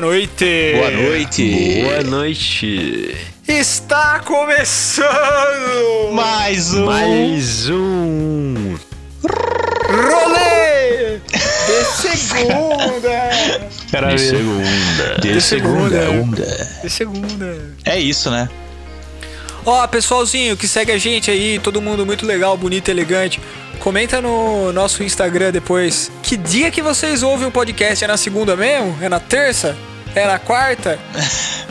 boa noite. Boa noite. Boa noite. Está começando Mais um. Mais um. rolê de segunda. Cara, De segunda. De De segunda. segunda. De segunda. É isso, né? Ó, pessoalzinho que segue a gente aí, todo mundo muito legal, bonito, elegante. Comenta no nosso Instagram depois. Que dia que vocês ouvem o podcast? É na segunda mesmo? É na terça? É na quarta?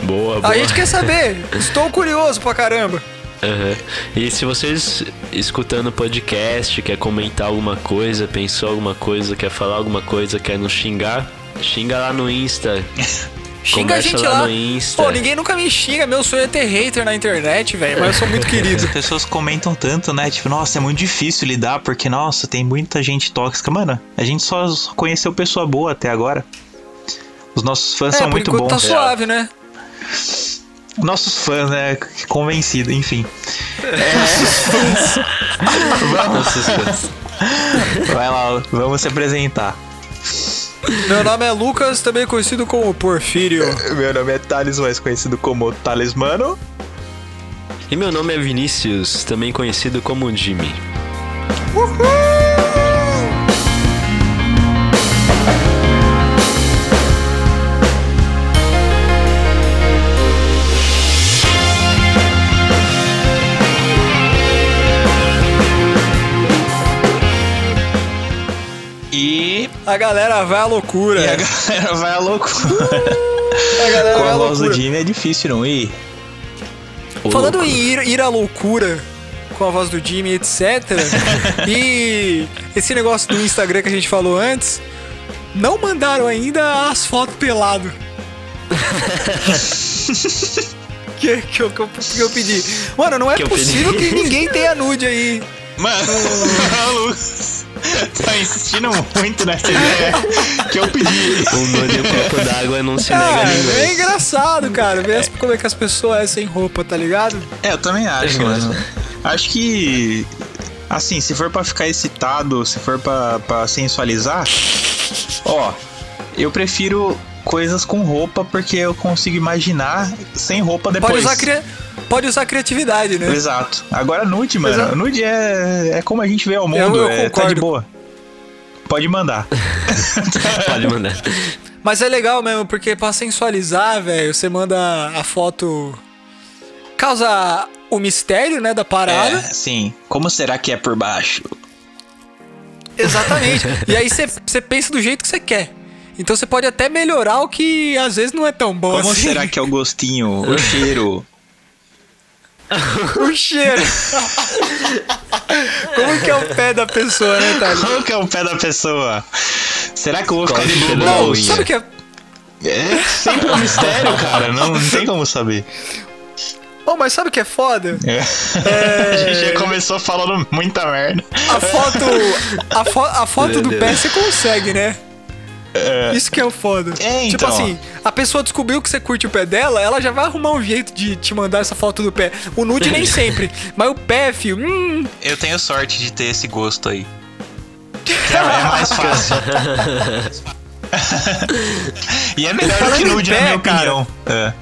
Boa, boa. A gente quer saber. Estou curioso pra caramba. Aham. E se vocês escutando o podcast, quer comentar alguma coisa, pensou alguma coisa, quer falar alguma coisa, quer nos xingar, xinga lá no Insta. Xinga a gente lá lá. no Insta. Pô, ninguém nunca me xinga. Meu sonho é ter hater na internet, velho. Mas eu sou muito querido. As pessoas comentam tanto, né? Tipo, nossa, é muito difícil lidar porque, nossa, tem muita gente tóxica. Mano, a gente só conheceu pessoa boa até agora. Os nossos fãs É, são por muito enquanto bons. tá suave, né? Nossos fãs, né? Convencido, enfim. Nossa, esquece. Vai lá, vamos se apresentar. Meu nome é Lucas, também conhecido como Porfírio. Meu nome é Thales, mais conhecido como Talismano. e meu nome é Vinícius, também conhecido como Jimmy. E, A galera vai à loucura. e a galera vai à loucura. A galera Com vai a voz do. Jimmy é difícil não ir. Ô, Falando em ir, ir à loucura com a voz do Jimmy, etc. e esse negócio do Instagram que a gente falou antes, não mandaram ainda as fotos pelado. que, que, eu, que, eu, que eu pedi. Mano, não é Que possível que ninguém tenha nude aí. Mano, Lucas, tá insistindo muito nessa ideia que eu pedi. O nude e o copo d'água não se nega a Cara, é ninguém. engraçado, cara. Ver as- como é que as pessoas é sem roupa, tá ligado? É, eu também acho, mano. Acho que. Assim, se for pra ficar excitado, se for pra, pra sensualizar, ó, eu prefiro coisas com roupa porque eu consigo imaginar sem roupa depois. Pode usar, cria... Pode usar criatividade, né? Exato. Agora nude, mano. Exato. Nude é, é como a gente vê o mundo, Eu- eu é, tá de boa. Pode mandar. Pode mandar. Mas é legal mesmo, porque pra sensualizar, velho, você manda a foto. Causa o mistério, né, da parada. É, sim. Como será que é por baixo? Exatamente. e aí você, você pensa do jeito que você quer. Então você pode até melhorar o que às vezes não é tão bom Como assim. será que é o gostinho, o cheiro? o cheiro? Como que é o pé da pessoa, né, Thales? Como que é o pé da pessoa? Será que eu vou ficar de o cheiro blue da balls? unha? Sabe o que é. É sempre um mistério, cara. Não, não tem como saber. Oh, mas sabe o que é foda? É. A gente já começou falando muita merda. A foto. A, fo a foto Meu do Deus. pé você consegue, né? É. Isso que é o foda. É, Tipo então. assim, a pessoa descobriu que você curte o pé dela, ela já vai arrumar um jeito de te mandar essa foto do pé. O nude nem sempre. Mas o pé, filho, hum, Eu tenho sorte de ter esse gosto aí. É, é mais fácil. e é melhor do Falando que nude, na pé, minha cara. opinião. É.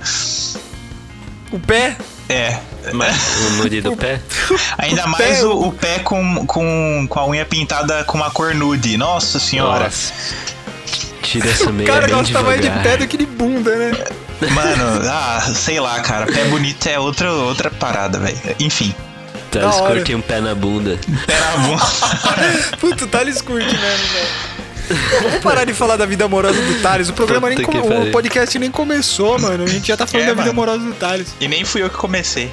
o pé. É. Mas o nude do pé? Ainda O mais pé- o, o pé com, com, com a unha pintada com uma cor nude. Nossa senhora. Nossa. Tira essa O meia cara bem gosta mais de devagar. pé do que de bunda, né? Mano, ah, sei lá, cara. Pé bonito é outra, outra parada, velho. Enfim. Tá, Da hora. curte um pé na bunda. Pé na bunda. Puta, o Thales curte mesmo, velho. Vamos parar de falar da vida amorosa do Thales. O programa nem Puta come- que O podcast nem começou, mano. A gente já tá falando É, da vida mano. amorosa do Thales. e nem fui eu que comecei.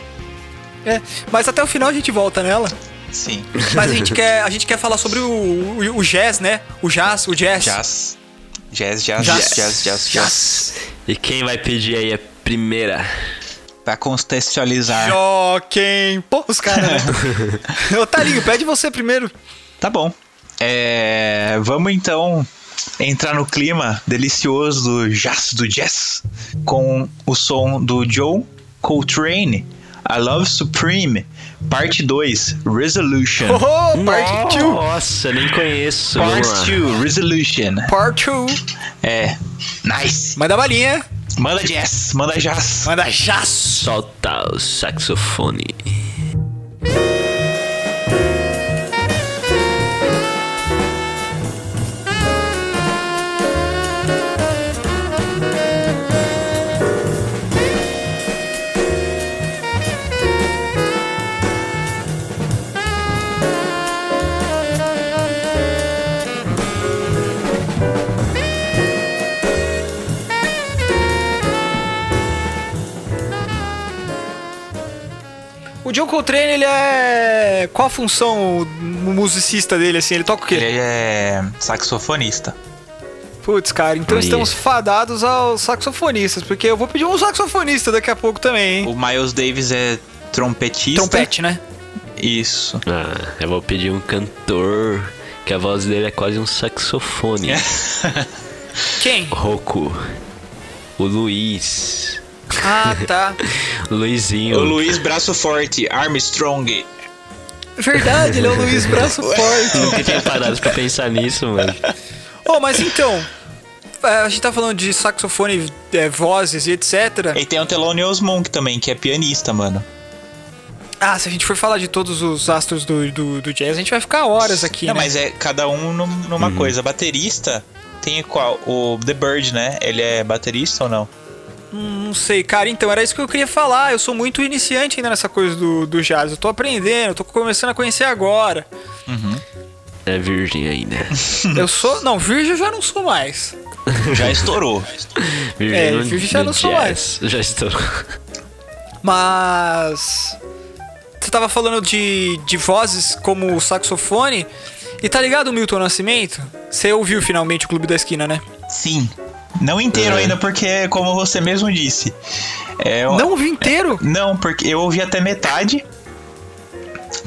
É, mas até o final a gente volta nela. Sim. Mas a gente quer, a gente quer falar sobre o, o, o jazz, né? O jazz, o jazz. Jazz. Jazz, jazz, Jazz. jazz, jazz, jazz. E quem vai pedir aí a primeira? Pra contextualizar. Joaquim. Pô, os caras, né? Ô, Talinho, pede você primeiro. Tá bom. É, vamos então entrar no clima delicioso do jazz, do jazz, com o som do Joe Coltrane, A Love Supreme, parte 2, Resolution. Oh, parte 2. Nossa, nem conheço. Part Vamos lá. 2, Resolution. Part 2. É, nice. Manda balinha. Manda jazz, manda jazz. Manda jazz. Solta o saxofone. O John Coltrane, ele é... Qual a função o musicista dele, assim? Ele toca o quê? Ele é saxofonista. Putz, cara, então Aí. estamos fadados aos saxofonistas, porque eu vou pedir um saxofonista daqui a pouco também, hein? O Miles Davis é trompetista. Trompete, né? Isso. Ah, eu vou pedir um cantor, que a voz dele é quase um saxofone. Quem? Rouco. O Luiz. Ah, tá. Luizinho. O Luiz Braço Forte, Armstrong. Verdade, ele é o Luiz Braço Forte. Nunca tinha parado pra pensar nisso, mano. Oh, mas então, é, a gente tá falando de saxofone, é, vozes e etc. E tem o Thelonious Monk também, que é pianista, mano. Ah, se a gente for falar de todos os astros do, do, do jazz, a gente vai ficar horas aqui, Não, né? mas é cada um num- numa coisa. Baterista tem qual? O The Bird, né? Ele é baterista ou não? Não sei, cara, então era isso que eu queria falar. Eu sou muito iniciante ainda nessa coisa do, do jazz. Eu tô aprendendo, eu tô começando a conhecer agora. É virgem ainda. Eu sou. Não, virgem eu já não sou mais. Já estourou. Virgem É, no- virgem já não sou jazz. Já estou. Mas. Você tava falando de, de vozes como o saxofone. E tá ligado o Milton Nascimento? Você ouviu finalmente o Clube da Esquina, né? Sim. Não inteiro É. ainda, porque, como você mesmo disse. É, um- Não ouvi inteiro? Não, porque eu ouvi até metade.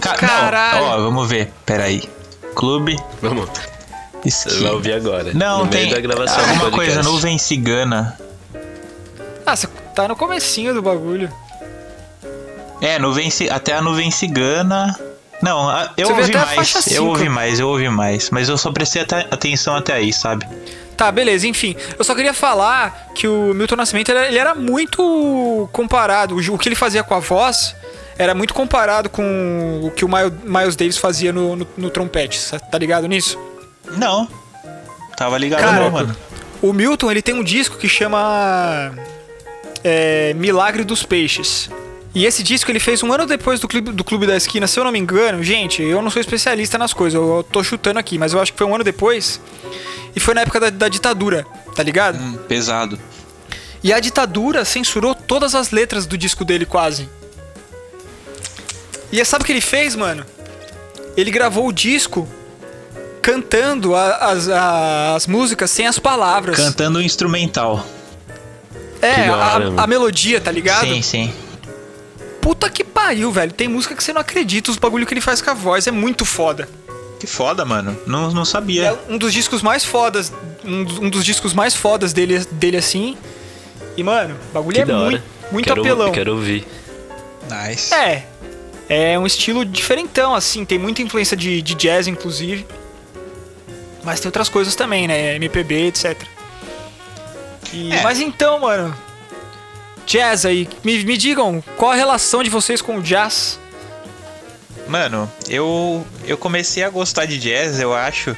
Ca- não, Caralho. Ó, vamos ver. Peraí. Clube. Vamos. Você Esqui... vai ouvir agora. Não, no tem meio da gravação do alguma coisa, nuvem cigana. Ah, você tá no comecinho do bagulho. É, nuvem, até a nuvem cigana. Não, eu Você ouvi mais. Eu ouvi mais, eu ouvi mais. Mas eu só prestei atenção até aí, sabe? Tá, beleza, enfim. Eu só queria falar que o Milton Nascimento ele, era muito comparado. O, que ele fazia com a voz era muito comparado com o que o Miles, Davis fazia no, no, no trompete. Tá ligado nisso? Não. Tava ligado Cara, não, mano. O Milton ele tem um disco que chama é, Milagre dos Peixes. E esse disco ele fez um ano depois do clube, do clube da Esquina, se eu não me engano. Gente, eu não sou especialista nas coisas, eu, eu tô chutando aqui, mas eu acho que foi um ano depois. E foi na época da, da ditadura, tá ligado? Hum, pesado. E a ditadura censurou todas as letras do disco dele, quase. E sabe o que ele fez, mano? Ele gravou o disco cantando a- as, a- as músicas sem as palavras. Cantando um instrumental. É, a, hora, mano. a melodia, tá ligado? Sim, sim. Puta que pariu, velho. Tem música que você não acredita, os bagulho que ele faz com a voz. É muito foda. Que foda, mano. Não, não É sabia. um dos discos mais fodas. Um, dos- um dos discos mais fodas dele, dele assim. E, mano, o bagulho Que é muito, muito quero, apelão. Quero ouvir. Nice. É. É um estilo diferentão, assim. Tem muita influência de, de jazz, inclusive. Mas tem outras coisas também, né? MPB, etc. E- É. Mas então, mano. Jazz aí. Me, me digam, qual a relação de vocês com o jazz? Mano, eu, eu comecei a gostar de jazz, eu acho,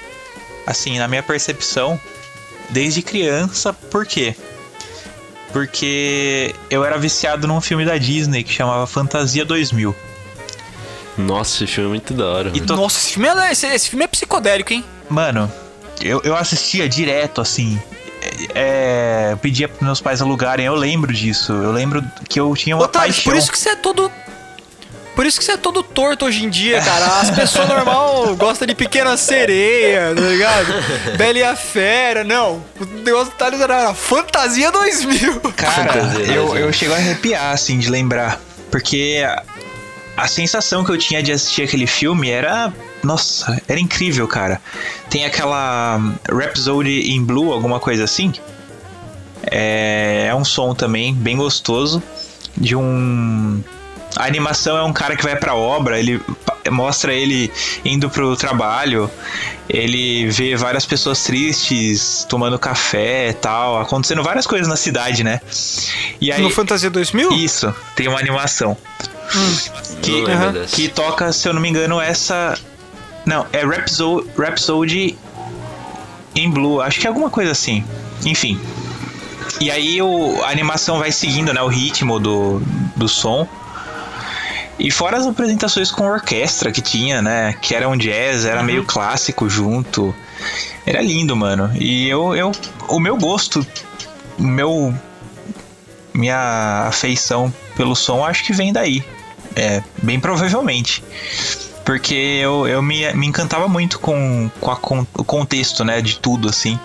assim, na minha percepção, desde criança. Por quê? Porque eu era viciado num filme da Disney que chamava Fantasia 2000. Nossa, esse filme é muito da hora. E to- Nossa, esse filme, é, esse, esse filme é psicodélico, hein? Mano, eu, eu assistia direto, assim. É, eu pedia pros meus pais alugarem, eu lembro disso. Eu lembro que eu tinha uma Thales, paixão. por isso que você é todo. Por isso que você é todo torto hoje em dia, cara. As pessoas normal gostam de pequena sereia, tá ligado? Bela e a Fera. Não, o negócio do Thales era Fantasia 2000. Cara, Fantasia, eu, eu chego a arrepiar, assim, de lembrar. Porque a, a sensação que eu tinha de assistir aquele filme era. Nossa, era incrível, cara. Tem aquela Rhapsody in Blue, alguma coisa assim. É, é um som também bem gostoso. De um. A animação é um cara que vai pra obra, ele mostra ele indo pro trabalho, ele vê várias pessoas tristes, tomando café e tal, acontecendo várias coisas na cidade, né? E aí. No Fantasia 2000? Isso, tem uma animação. Que, aham, dessa. que toca, se eu não me engano, essa. Não, é Rhapsody, Rhapsody in Blue, acho que é alguma coisa assim. Enfim. E aí o, a animação vai seguindo, né, o ritmo do, do som. E fora as apresentações com orquestra que tinha, né, que era um jazz, era meio clássico junto. Era lindo, mano. E eu, eu o meu gosto, meu minha afeição pelo som acho que vem daí. É, bem provavelmente. Porque eu, eu me, me encantava muito com, com, a, com o contexto, né, de tudo, assim.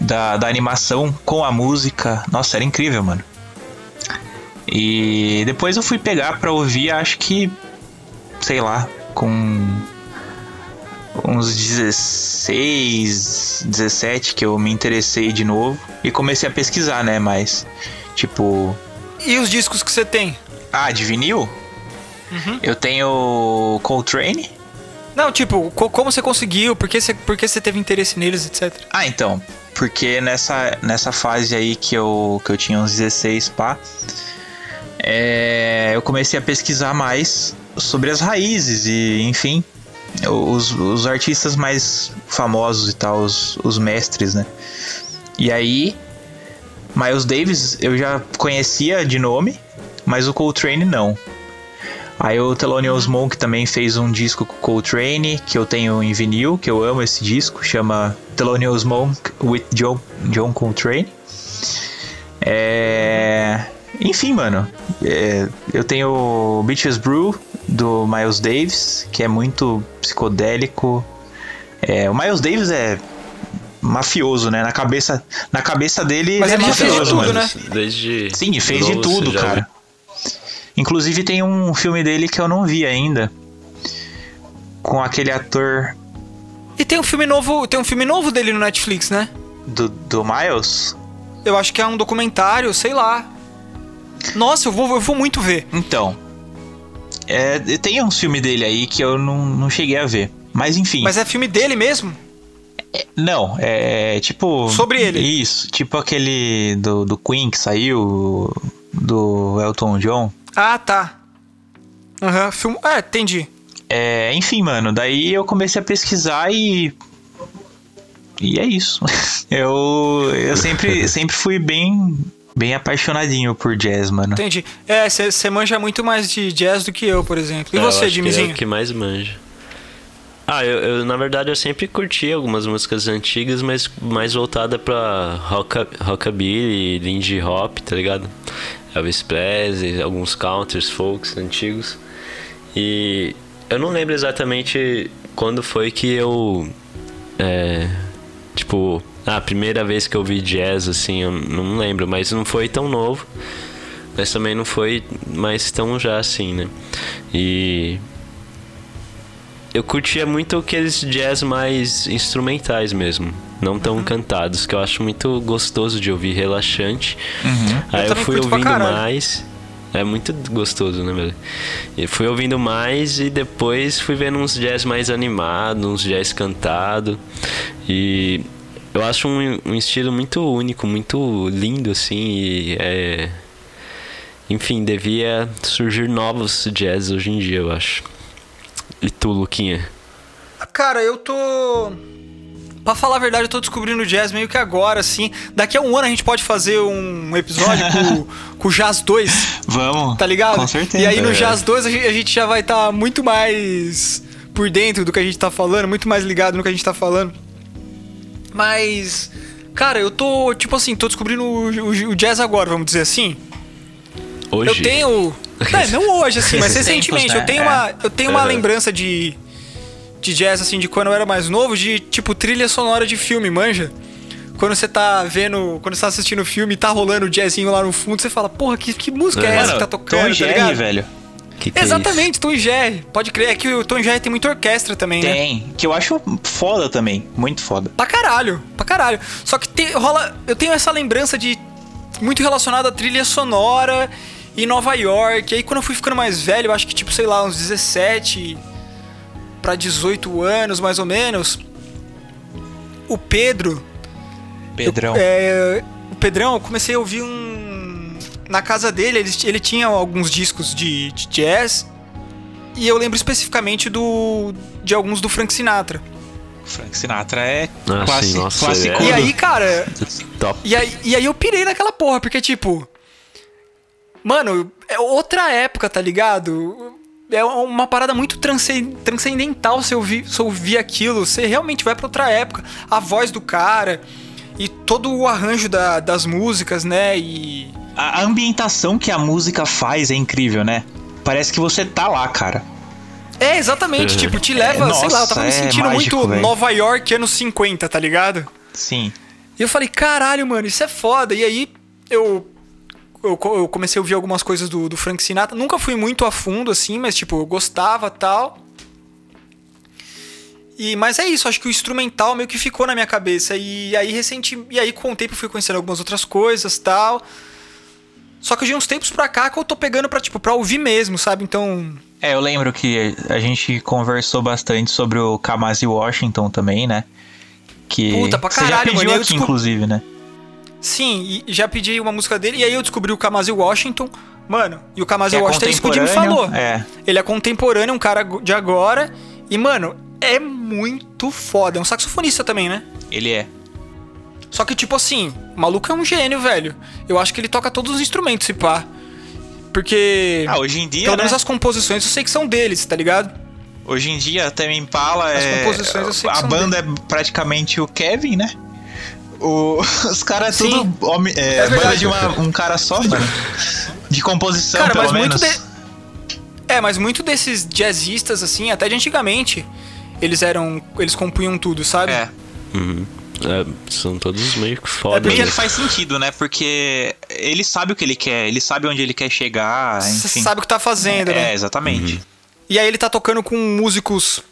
Da, da animação com a música. Nossa, era incrível, mano. E depois eu fui pegar pra ouvir, acho que, sei lá, com uns 16, 17 que eu me interessei de novo e comecei a pesquisar, né, mas tipo, E os discos que você tem? ah, de vinil? Eu tenho Coltrane. Não, tipo, co- como você conseguiu? Por que você, por que você teve interesse neles, etc? Ah, então, porque nessa, nessa fase aí que eu, que eu tinha uns 16 pá, é, eu comecei a pesquisar mais sobre as raízes e, enfim, os, os artistas mais famosos e tal, os, os mestres, né? E aí, Miles Davis eu já conhecia de nome, mas o Coltrane não. Aí o Thelonious Monk também fez um disco com o Coltrane, que eu tenho em vinil, que eu amo esse disco, chama Thelonious Monk with John, John Coltrane. É... Enfim, mano, é, eu tenho o Beaches Brew do Miles Davis, que é muito psicodélico. É, o Miles Davis é mafioso, né? Na cabeça, na cabeça dele Mas ele é de mafioso, tudo, mano. né? Desde. Sim, fez de tudo, cara. Inclusive tem um filme dele que eu não vi ainda. Com aquele ator E tem um filme novo, tem um filme novo dele no Netflix, né? do, do Miles. Eu acho que é um documentário, sei lá. Nossa, eu vou, eu vou muito ver. Então. É, tem um filme dele aí que eu não, não cheguei a ver. Mas enfim. Mas é filme dele mesmo? Não, é tipo. Sobre ele. Isso, tipo aquele do, do Queen que saiu, do Elton John. Ah, tá. Aham, filme. É, entendi. É, enfim, mano, daí eu comecei a pesquisar e. E é isso. Eu, eu sempre, sempre fui bem, bem apaixonadinho por jazz, mano. Entendi. É, você manja muito mais de jazz do que eu, por exemplo. E É, você, acho que É o que mais manja. Ah, eu, eu, na verdade eu sempre curti algumas músicas antigas, mas mais voltada pra rocka, rockabilly, lindy hop, tá ligado? Elvis Presley, alguns counters, folks antigos. E eu não lembro exatamente quando foi que eu é, tipo, a primeira vez que eu vi jazz assim, eu não lembro, mas não foi tão novo. Mas também não foi mais tão já assim, né? E eu curtia muito aqueles jazz mais instrumentais mesmo, não tão Uhum. cantados, que eu acho muito gostoso de ouvir, relaxante. Aí Eu eu, fui ouvindo mais. É muito gostoso, né, velho? E fui ouvindo mais e depois fui vendo uns jazz mais animados, uns jazz cantado. E eu acho um, um estilo muito único, muito lindo, assim. E é... Enfim, devia surgir novos jazz hoje em dia, eu acho. E tu, Luquinha? Cara, eu tô. Pra falar a verdade, eu tô descobrindo o jazz meio que agora, assim. Daqui a um ano a gente pode fazer um episódio com, com o Jazz 2, Vamos. tá ligado? Com certeza. E aí no É. Jazz 2 a gente, a gente já vai estar muito mais por dentro do que a gente tá falando, muito mais ligado no que a gente tá falando. Mas, cara, eu tô, tipo assim, tô descobrindo o, o- o jazz agora, vamos dizer assim. Hoje? Eu tenho. É, não hoje, assim, mas recentemente. tempos, né? Eu tenho É. uma, eu tenho uma Uhum. lembrança de. De jazz, assim, de quando eu era mais novo, de tipo trilha sonora de filme, manja? Quando você tá vendo. Quando você tá assistindo o filme e tá rolando o jazzinho lá no fundo, você fala, porra, que, que música é, É. essa Mano, que tá tocando? Tom tá Jerry, velho. Que que é Exatamente, Tom e Jerry. Pode crer, é que o Tom e Jerry tem muita orquestra também, né? Tem. Que eu acho foda também. Muito foda. Pra caralho, pra caralho. Só que tem, rola. Eu tenho essa lembrança de. Muito relacionada à trilha sonora em Nova York. E aí quando eu fui ficando mais velho, eu acho que tipo, sei lá, uns 17 para 18 anos, mais ou menos, o Pedro, Pedrão. eu- é, o Pedrão, eu comecei a ouvir um na casa dele, ele, ele tinha alguns discos de, de jazz. E eu lembro especificamente do de alguns do Frank Sinatra. Frank Sinatra é Ah, nossa, classicudo. é. E aí, cara, Top. E aí, e aí eu pirei naquela porra, porque, tipo. Mano, é outra época, tá ligado? É uma parada muito transcen- transcendental você ouvir, você ouvir aquilo. Você realmente vai pra outra época. A voz do cara e todo o arranjo da- das músicas, né? E. A ambientação que a música faz é incrível, né? Parece que você tá lá, cara. É, exatamente, Uhum. tipo, te leva, É, sei lá, eu tava me nossa, é sentindo mágico, muito velho. Nova York anos 50, tá ligado? Sim. E eu falei, caralho, mano, isso é foda. E aí eu, eu, eu comecei a ouvir algumas coisas do, do Frank Sinatra. Nunca fui muito a fundo, assim, mas tipo, eu gostava tal. E, mas é isso, acho que o instrumental meio que ficou na minha cabeça. E aí, recente, e aí com o tempo eu fui conhecendo algumas outras coisas tal. Só que de uns tempos pra cá que eu tô pegando pra, tipo, pra ouvir mesmo, sabe? Então. É, eu lembro que a gente conversou bastante sobre o Kamasi Washington também, né? Que Puta, pra você já caralho, pediu mano, aqui, desculpa- inclusive, né? Sim, e já pedi uma música dele. E aí eu descobri o Kamasi Washington. Mano, e o Kamasi é Washington é isso que o Jimmy falou. é. Ele é contemporâneo, um cara de agora. E, mano, é muito foda. É um saxofonista também, né? Ele é. Só que, tipo assim, o maluco é um gênio, velho. Eu acho que ele toca todos os instrumentos, se pá. Porque. Ah, hoje em dia, pelo né? menos as composições eu sei que são deles, tá ligado? Hoje em dia, Tame Impala As é... composições eu sei que A são banda é praticamente o Kevin, né? O... Os caras é tudo homem, é, É banda verdade. de uma- um cara só, mano. De composição, Cara, pelo mas muito menos. de- É, mas muito desses jazzistas, assim, até de antigamente, eles eram. Eles compunham tudo, sabe? É. Uhum. É, são todos meio que foda. Porque né? ele faz sentido, né? Porque ele sabe o que ele quer, ele sabe onde ele quer chegar, Você enfim. sabe o que tá fazendo, É, né? exatamente. E aí ele tá tocando com músicos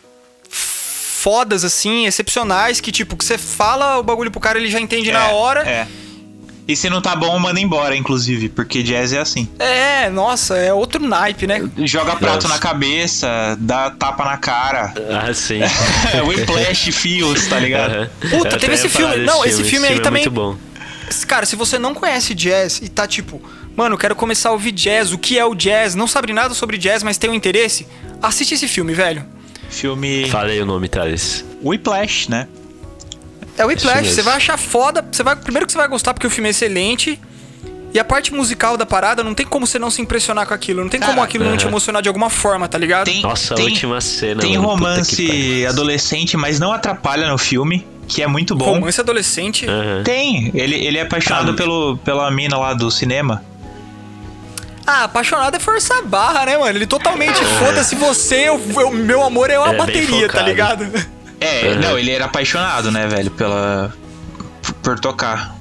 fodas, assim, excepcionais, que tipo, que você fala o bagulho pro cara, ele já entende na É, hora. É. E se não tá bom, manda embora, inclusive, porque jazz é assim. É, nossa, é outro naipe, né? Joga prato Nossa. na cabeça, dá tapa na cara. Ah, sim. Whiplash Feels, tá ligado? Aham. Puta, Eu teve esse filme- não, esse filme aí é também- muito bom. Cara, se você não conhece jazz e tá tipo, mano, quero começar a ouvir jazz, o que é o jazz, não sabe nada sobre jazz, mas tem um interesse, assiste esse filme, velho. Filme Falei o nome, Thales. Whiplash, né? É o Whiplash, mesmo. você vai achar foda, você vai, primeiro que você vai gostar porque o filme é excelente, e a parte musical da parada, não tem como você não se impressionar com aquilo, não tem como Cara, aquilo não te aham. emocionar de alguma forma, tá ligado? Tem, Nossa, tem, a última cena. Tem mano, romance adolescente, mas não atrapalha no filme, que é muito bom. Romance adolescente. Aham. Tem, ele, ele é apaixonado Ah. pelo, pela mina lá do cinema. Ah, apaixonado é forçar a barra, né, mano? Ele totalmente foda-se você, o eu- meu amor é uma É, bateria, tá ligado? É, Uhum. não, ele era apaixonado, né, velho, pela. por- tocar.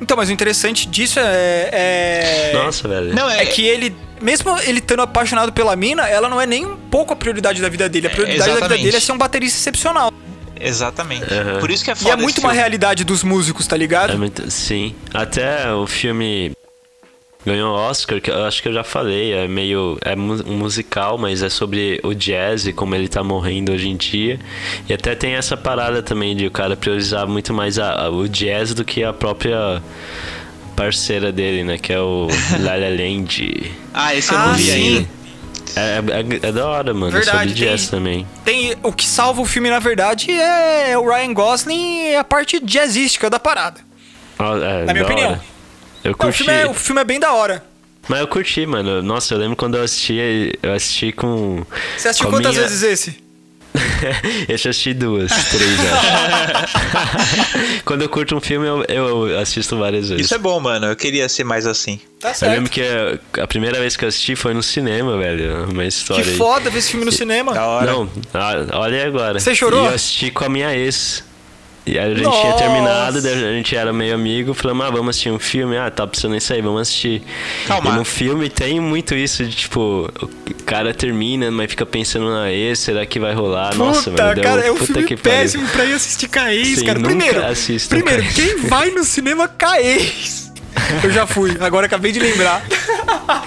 Então, mas o interessante disso é. é... Nossa, velho. Não, é, É que ele, mesmo ele estando apaixonado pela mina, ela não é nem um pouco a prioridade da vida dele. A prioridade da vida exatamente. dele é ser um baterista excepcional. Exatamente. Aham. Por isso que é E foda é esse muito uma filme. realidade dos músicos, tá ligado? É muito- sim. Até o filme ganhou Oscar, que eu acho que eu já falei, é meio. É mu- um musical, mas é sobre o jazz e como ele tá morrendo hoje em dia. E até tem essa parada também de o cara priorizar muito mais a- a- o jazz do que a própria parceira dele, né? Que é o La La Land. Ah, esse eu Ah, não vi sim. ainda. É, é- é da hora, mano. Verdade, sobre jazz tem- também. Tem, o que salva o filme, na verdade, é o Ryan Gosling e a parte jazzística da parada. Ah, é, Na minha opinião. hora. Eu Não, o, curti. filme é, o filme é bem da hora. Mas eu curti, mano. Nossa, eu lembro quando eu assisti, eu assisti com. Você assistiu com quantas minha- vezes esse? eu já assisti duas, três, acho. Quando eu curto um filme, eu, eu assisto várias vezes. Isso é bom, mano. Eu queria ser mais assim. Tá Eu certo. lembro que a, a primeira vez que eu assisti foi no cinema, velho. Uma história Que aí. foda ver esse filme no cinema. Da hora. Não, olha aí agora. Você chorou? E eu assisti com a minha ex. E aí a gente Nossa. tinha terminado, a gente era meio amigo, falamos, ah, vamos assistir um filme, ah, tá precisando isso aí, vamos assistir. Calma. E no filme tem muito isso de tipo, o cara termina, mas fica pensando na ex, será que vai rolar? Nossa, Puta, mano, deu, cara, é um puta filme que pariu. péssimo pra ir assistir ex, Sim, cara. Primeiro, primeiro quem vai no cinema ex? Eu já fui, agora acabei de lembrar.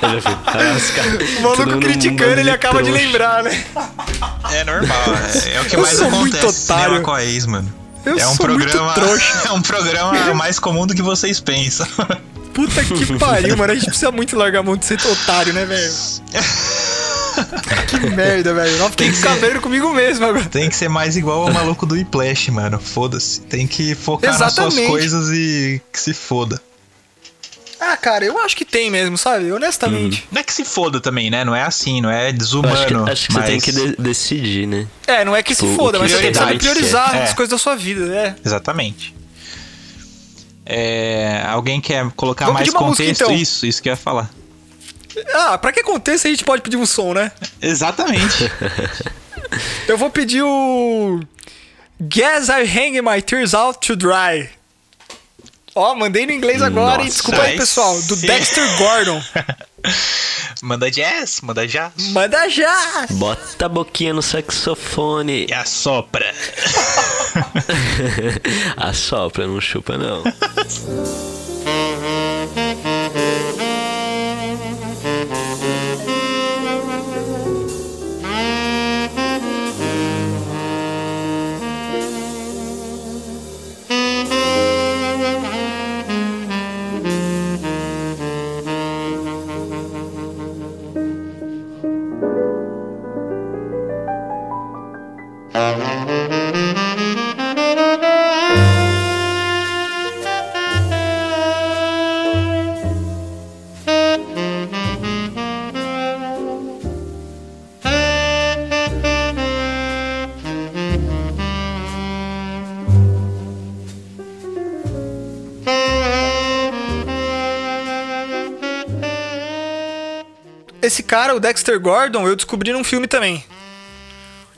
Eu já fui. Ah, os caras- O maluco criticando, ele acaba de lembrar, né? É normal, é, é o que Eu mais sou muito acontece no cinema otário. com a ex, mano. Eu é um sou muito programa, trouxa. É um programa mais comum do que vocês pensam. Puta que pariu, mano. A gente precisa muito largar a mão de ser otário, né, velho? que merda, velho. Não fiquei cabreiro comigo mesmo agora. Tem que ser mais igual ao maluco do Whiplash, mano. Foda-se. Tem que focar nas Exatamente. suas coisas e que se foda. Ah, cara, eu acho que tem mesmo, sabe? Honestamente. Não é que se foda também, né? Não é assim, não é Eu desumano. Acho que, acho que mas... você tem que de- decidir, né? É, não é que se O- foda, o mas que você tem que saber priorizar é. as coisas da sua vida, né? Exatamente. É, alguém quer colocar Vamos mais uma música, contexto? então. Isso, isso que eu ia falar. Ah, pra que aconteça a gente pode pedir um som, né? Exatamente. Eu vou pedir o. Guess I Hang My Tears Out to Dry. Ó, mandei no inglês agora, hein? Nossa, Desculpa aí, pessoal. Do sim. Dexter Gordon. manda jazz, manda jazz. Manda já! Bota a boquinha no saxofone. E assopra. Assopra, não chupa não. Dexter Gordon, eu descobri num filme também.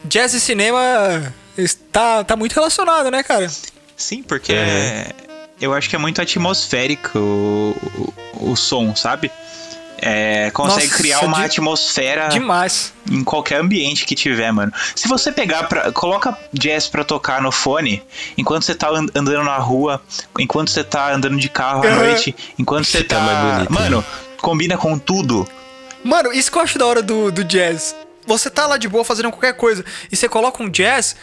Jazz e cinema está tá muito relacionado, né, cara? Sim, porque É. eu acho que é muito atmosférico o, o, o som, sabe? É, consegue Nossa, criar uma de- atmosfera Demais. em qualquer ambiente que tiver, mano. Se você pegar pra. Coloca jazz pra tocar no fone, enquanto você tá and- andando na rua, enquanto você tá andando de carro à noite, enquanto você tá. mais bonito, né? mano, combina com tudo. Mano, isso que eu acho da hora do, do jazz. Você tá lá de boa fazendo qualquer coisa e você coloca um jazz,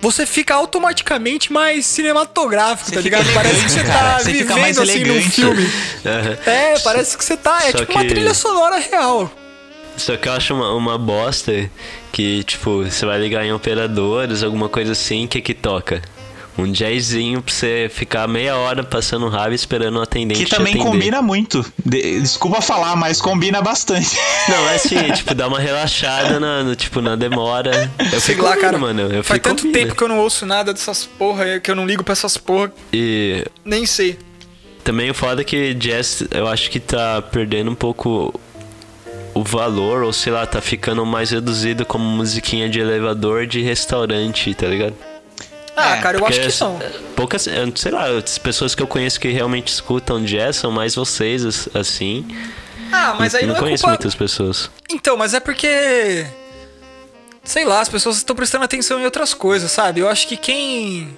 você fica automaticamente mais cinematográfico, Você tá ligado? Parece que você elegante, cara. tá Você vivendo mais assim num elegante. filme. Aham. É, parece que você tá. É Só tipo uma que- trilha sonora real. Só que eu acho uma, uma bosta que, tipo, você vai ligar em operadores, alguma coisa assim, que que toca? Um jazzinho pra você ficar meia hora passando raiva esperando o atendente Que te também atender. combina muito. De- desculpa falar, mas combina bastante. Não, é assim, tipo, dá uma relaxada na, no, tipo, na demora. Eu Sei fico lá, ouvindo, cara. mano. Eu faz fico tanto ouvindo. tempo que eu não ouço nada dessas porra, que eu não ligo pra essas porra, E nem sei. também o foda é que jazz, eu acho que tá perdendo um pouco o valor, ou sei lá, tá ficando mais reduzido como musiquinha de elevador de restaurante, tá ligado? Ah, É, cara, eu acho que não. Poucas, sei lá, as pessoas que eu conheço que realmente escutam jazz são mais vocês, as- assim. Ah, mas aí eu não, não é conheço culpa... muitas pessoas. Então, mas é porque. Sei lá, as pessoas estão prestando atenção em outras coisas, sabe? Eu acho que quem.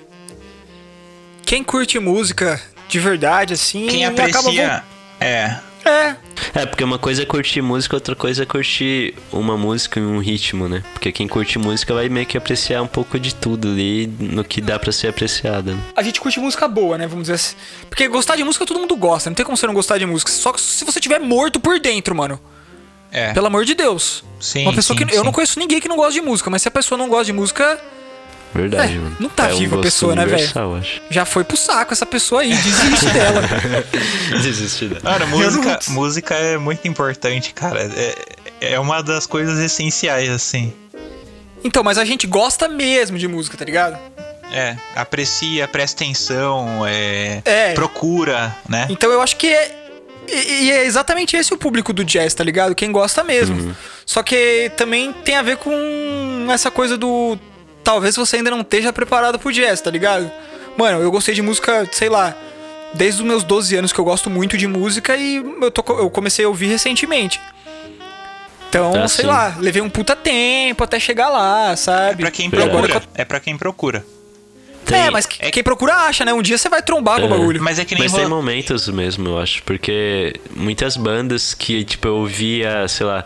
Quem curte música de verdade, assim. Quem acaba aprecia. É. É, É, porque uma coisa é curtir música, outra coisa é curtir uma música e um ritmo, né? Porque quem curte música vai meio que apreciar um pouco de tudo ali no que dá pra ser apreciado. né? a gente curte música boa, né? Vamos dizer assim. Porque gostar de música todo mundo gosta, não tem como você não gostar de música. Só que se você tiver morto por dentro, mano. É. Pelo amor de Deus. Sim, Uma pessoa sim, que. Eu sim. não conheço ninguém que não gosta de música, mas se a pessoa não gosta de música, Verdade, É, mano. não tá é um viva a gosto pessoa, né, velho? já foi pro saco essa pessoa aí, desiste dela. Desistir dela. Cara, música, música é muito importante, cara. É, é uma das coisas essenciais, assim. Então, mas a gente gosta mesmo de música, tá ligado? É, aprecia, presta atenção, é, É. procura, né? Então eu acho que é. E, e é exatamente esse o público do jazz, tá ligado? Quem gosta mesmo. Só que também tem a ver com essa coisa do. Talvez você ainda não esteja preparado pro jazz, tá ligado? Mano, eu gostei de música, sei lá, desde os meus 12 anos que eu gosto muito de música e eu, tô, eu comecei a ouvir recentemente. Então, Ah, sei sim. lá, levei um puta tempo até chegar lá, É sabe? pra quem procura. É pra quem procura. Tem. É, mas que- quem procura acha, né? Um dia você vai trombar com o É. bagulho. Mas é que nem Mas tem momentos mesmo, eu acho, porque muitas bandas que, tipo, eu ouvia, sei lá,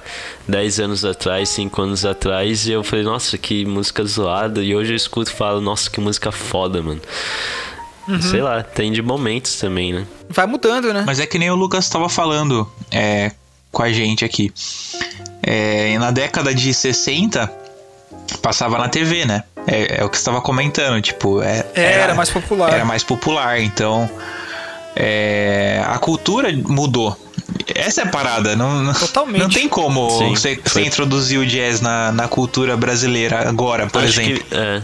10 anos atrás, 5 anos atrás, e eu falei, nossa, que música zoada, e hoje eu escuto e falo, nossa, que música foda, mano. Uhum. Sei lá, tem de momentos também, né? Vai mudando, né? Mas é que nem o Lucas tava falando é, com a gente aqui. É, na década de 60, passava na TV, né? É, é o que você tava comentando, tipo... é- Era mais popular. Era mais popular, então... é, a cultura mudou. Essa é a parada, não, não- Totalmente. não tem como Sim, você, você introduzir o jazz na, na cultura brasileira agora, por Acho exemplo. que, é,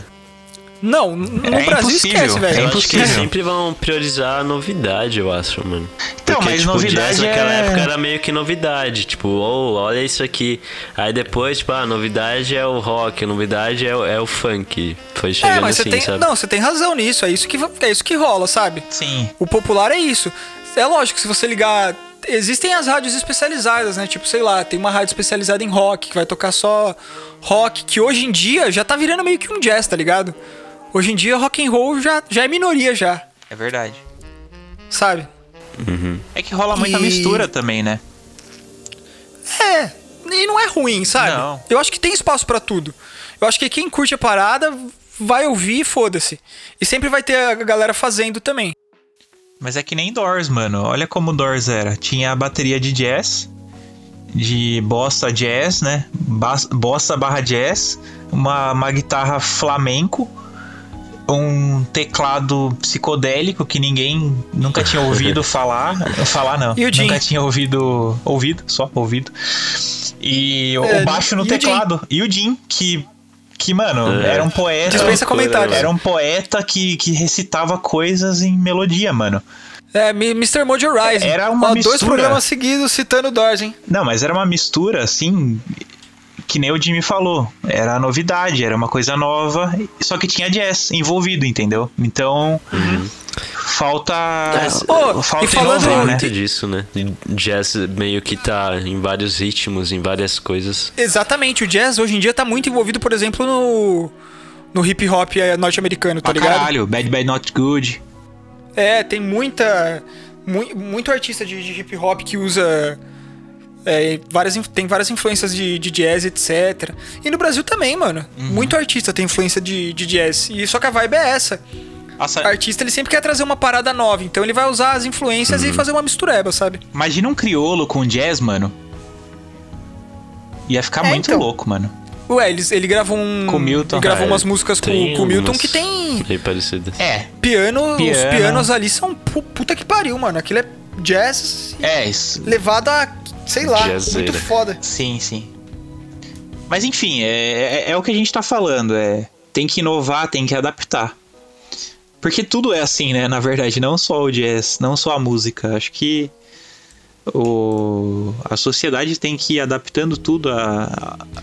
Não, no É Brasil impossível, esquece, é velho. eu acho que sempre vão priorizar a novidade, eu acho, mano. Então, Porque, mas tipo, novidade o jazz naquela é- época era meio que novidade. Tipo, oh, olha isso aqui. Aí depois, tipo, a novidade é o rock, a novidade é, o- é o funk. Foi chegando É, mas você assim, tem. sabe? Não, você tem razão nisso. É isso que, é isso que rola, sabe? Sim. O popular é isso. É lógico, se você ligar. Existem as rádios especializadas, né? Tipo, sei lá, tem uma rádio especializada em rock, que vai tocar só rock, que hoje em dia já tá virando meio que um jazz, tá ligado? Hoje em dia rock and roll já, já é minoria já, É verdade. sabe? É que rola muita E- mistura também, né? É, e não é ruim, sabe? Não. Eu acho que tem espaço pra tudo. Eu acho que quem curte a parada vai ouvir e foda-se. E sempre vai ter a galera fazendo também. Mas é que nem Doors, mano. Olha como Doors era. Tinha a bateria de jazz, de bossa jazz, né? Bossa barra jazz, uma, uma guitarra flamenco, um teclado psicodélico que ninguém nunca tinha ouvido falar. Falar não. Nunca tinha ouvido. Ouvido, só ouvido. E o, É, o baixo no teclado. E o Jim, que. Que, mano, É. era um poeta. Dispensa comentários. Era um poeta que, que recitava coisas em melodia, mano. É, Mr. Mojo Rising. Era uma Ó, Dois mistura. programas seguidos citando Doors, hein? Não, mas era uma mistura, assim, que nem o Jimmy falou. Era novidade, era uma coisa nova, só que tinha jazz envolvido, entendeu? Então, falta. Ô, falta e falando- inovar, né? muito disso, né? Jazz meio que tá em vários ritmos, em várias coisas. Exatamente, o jazz hoje em dia tá muito envolvido, por exemplo, no, no hip hop eh, norte-americano, tá Pra ligado? caralho, Bad Bad Not Good. É, tem muita. mu- muito artista de, de hip hop que usa. É, várias, tem várias influências de, de jazz, etc. E no Brasil também, mano. Uhum. Muito artista tem influência de, de jazz. E só que a vibe é essa. Nossa, O artista ele sempre quer trazer uma parada nova, então ele vai usar as influências Uhum. e fazer uma mistureba, sabe? imagina um criolo com jazz, mano. Ia ficar É, muito então. louco, mano. Ué, ele, ele gravou um. Com o Milton. Ele gravou É, umas músicas com, com o Milton que tem Bem parecidas. É, piano, Os Piano. pianos ali são pu- puta que pariu, mano. Aquilo é jazz é isso. levado a. sei lá, Jazzeira. muito foda. Sim, sim. Mas enfim, é, é, é o que a gente tá falando. É, tem que inovar, tem que adaptar. Porque tudo é assim, né? Na verdade, não só o jazz, não só a música. Acho que o, a sociedade tem que ir adaptando tudo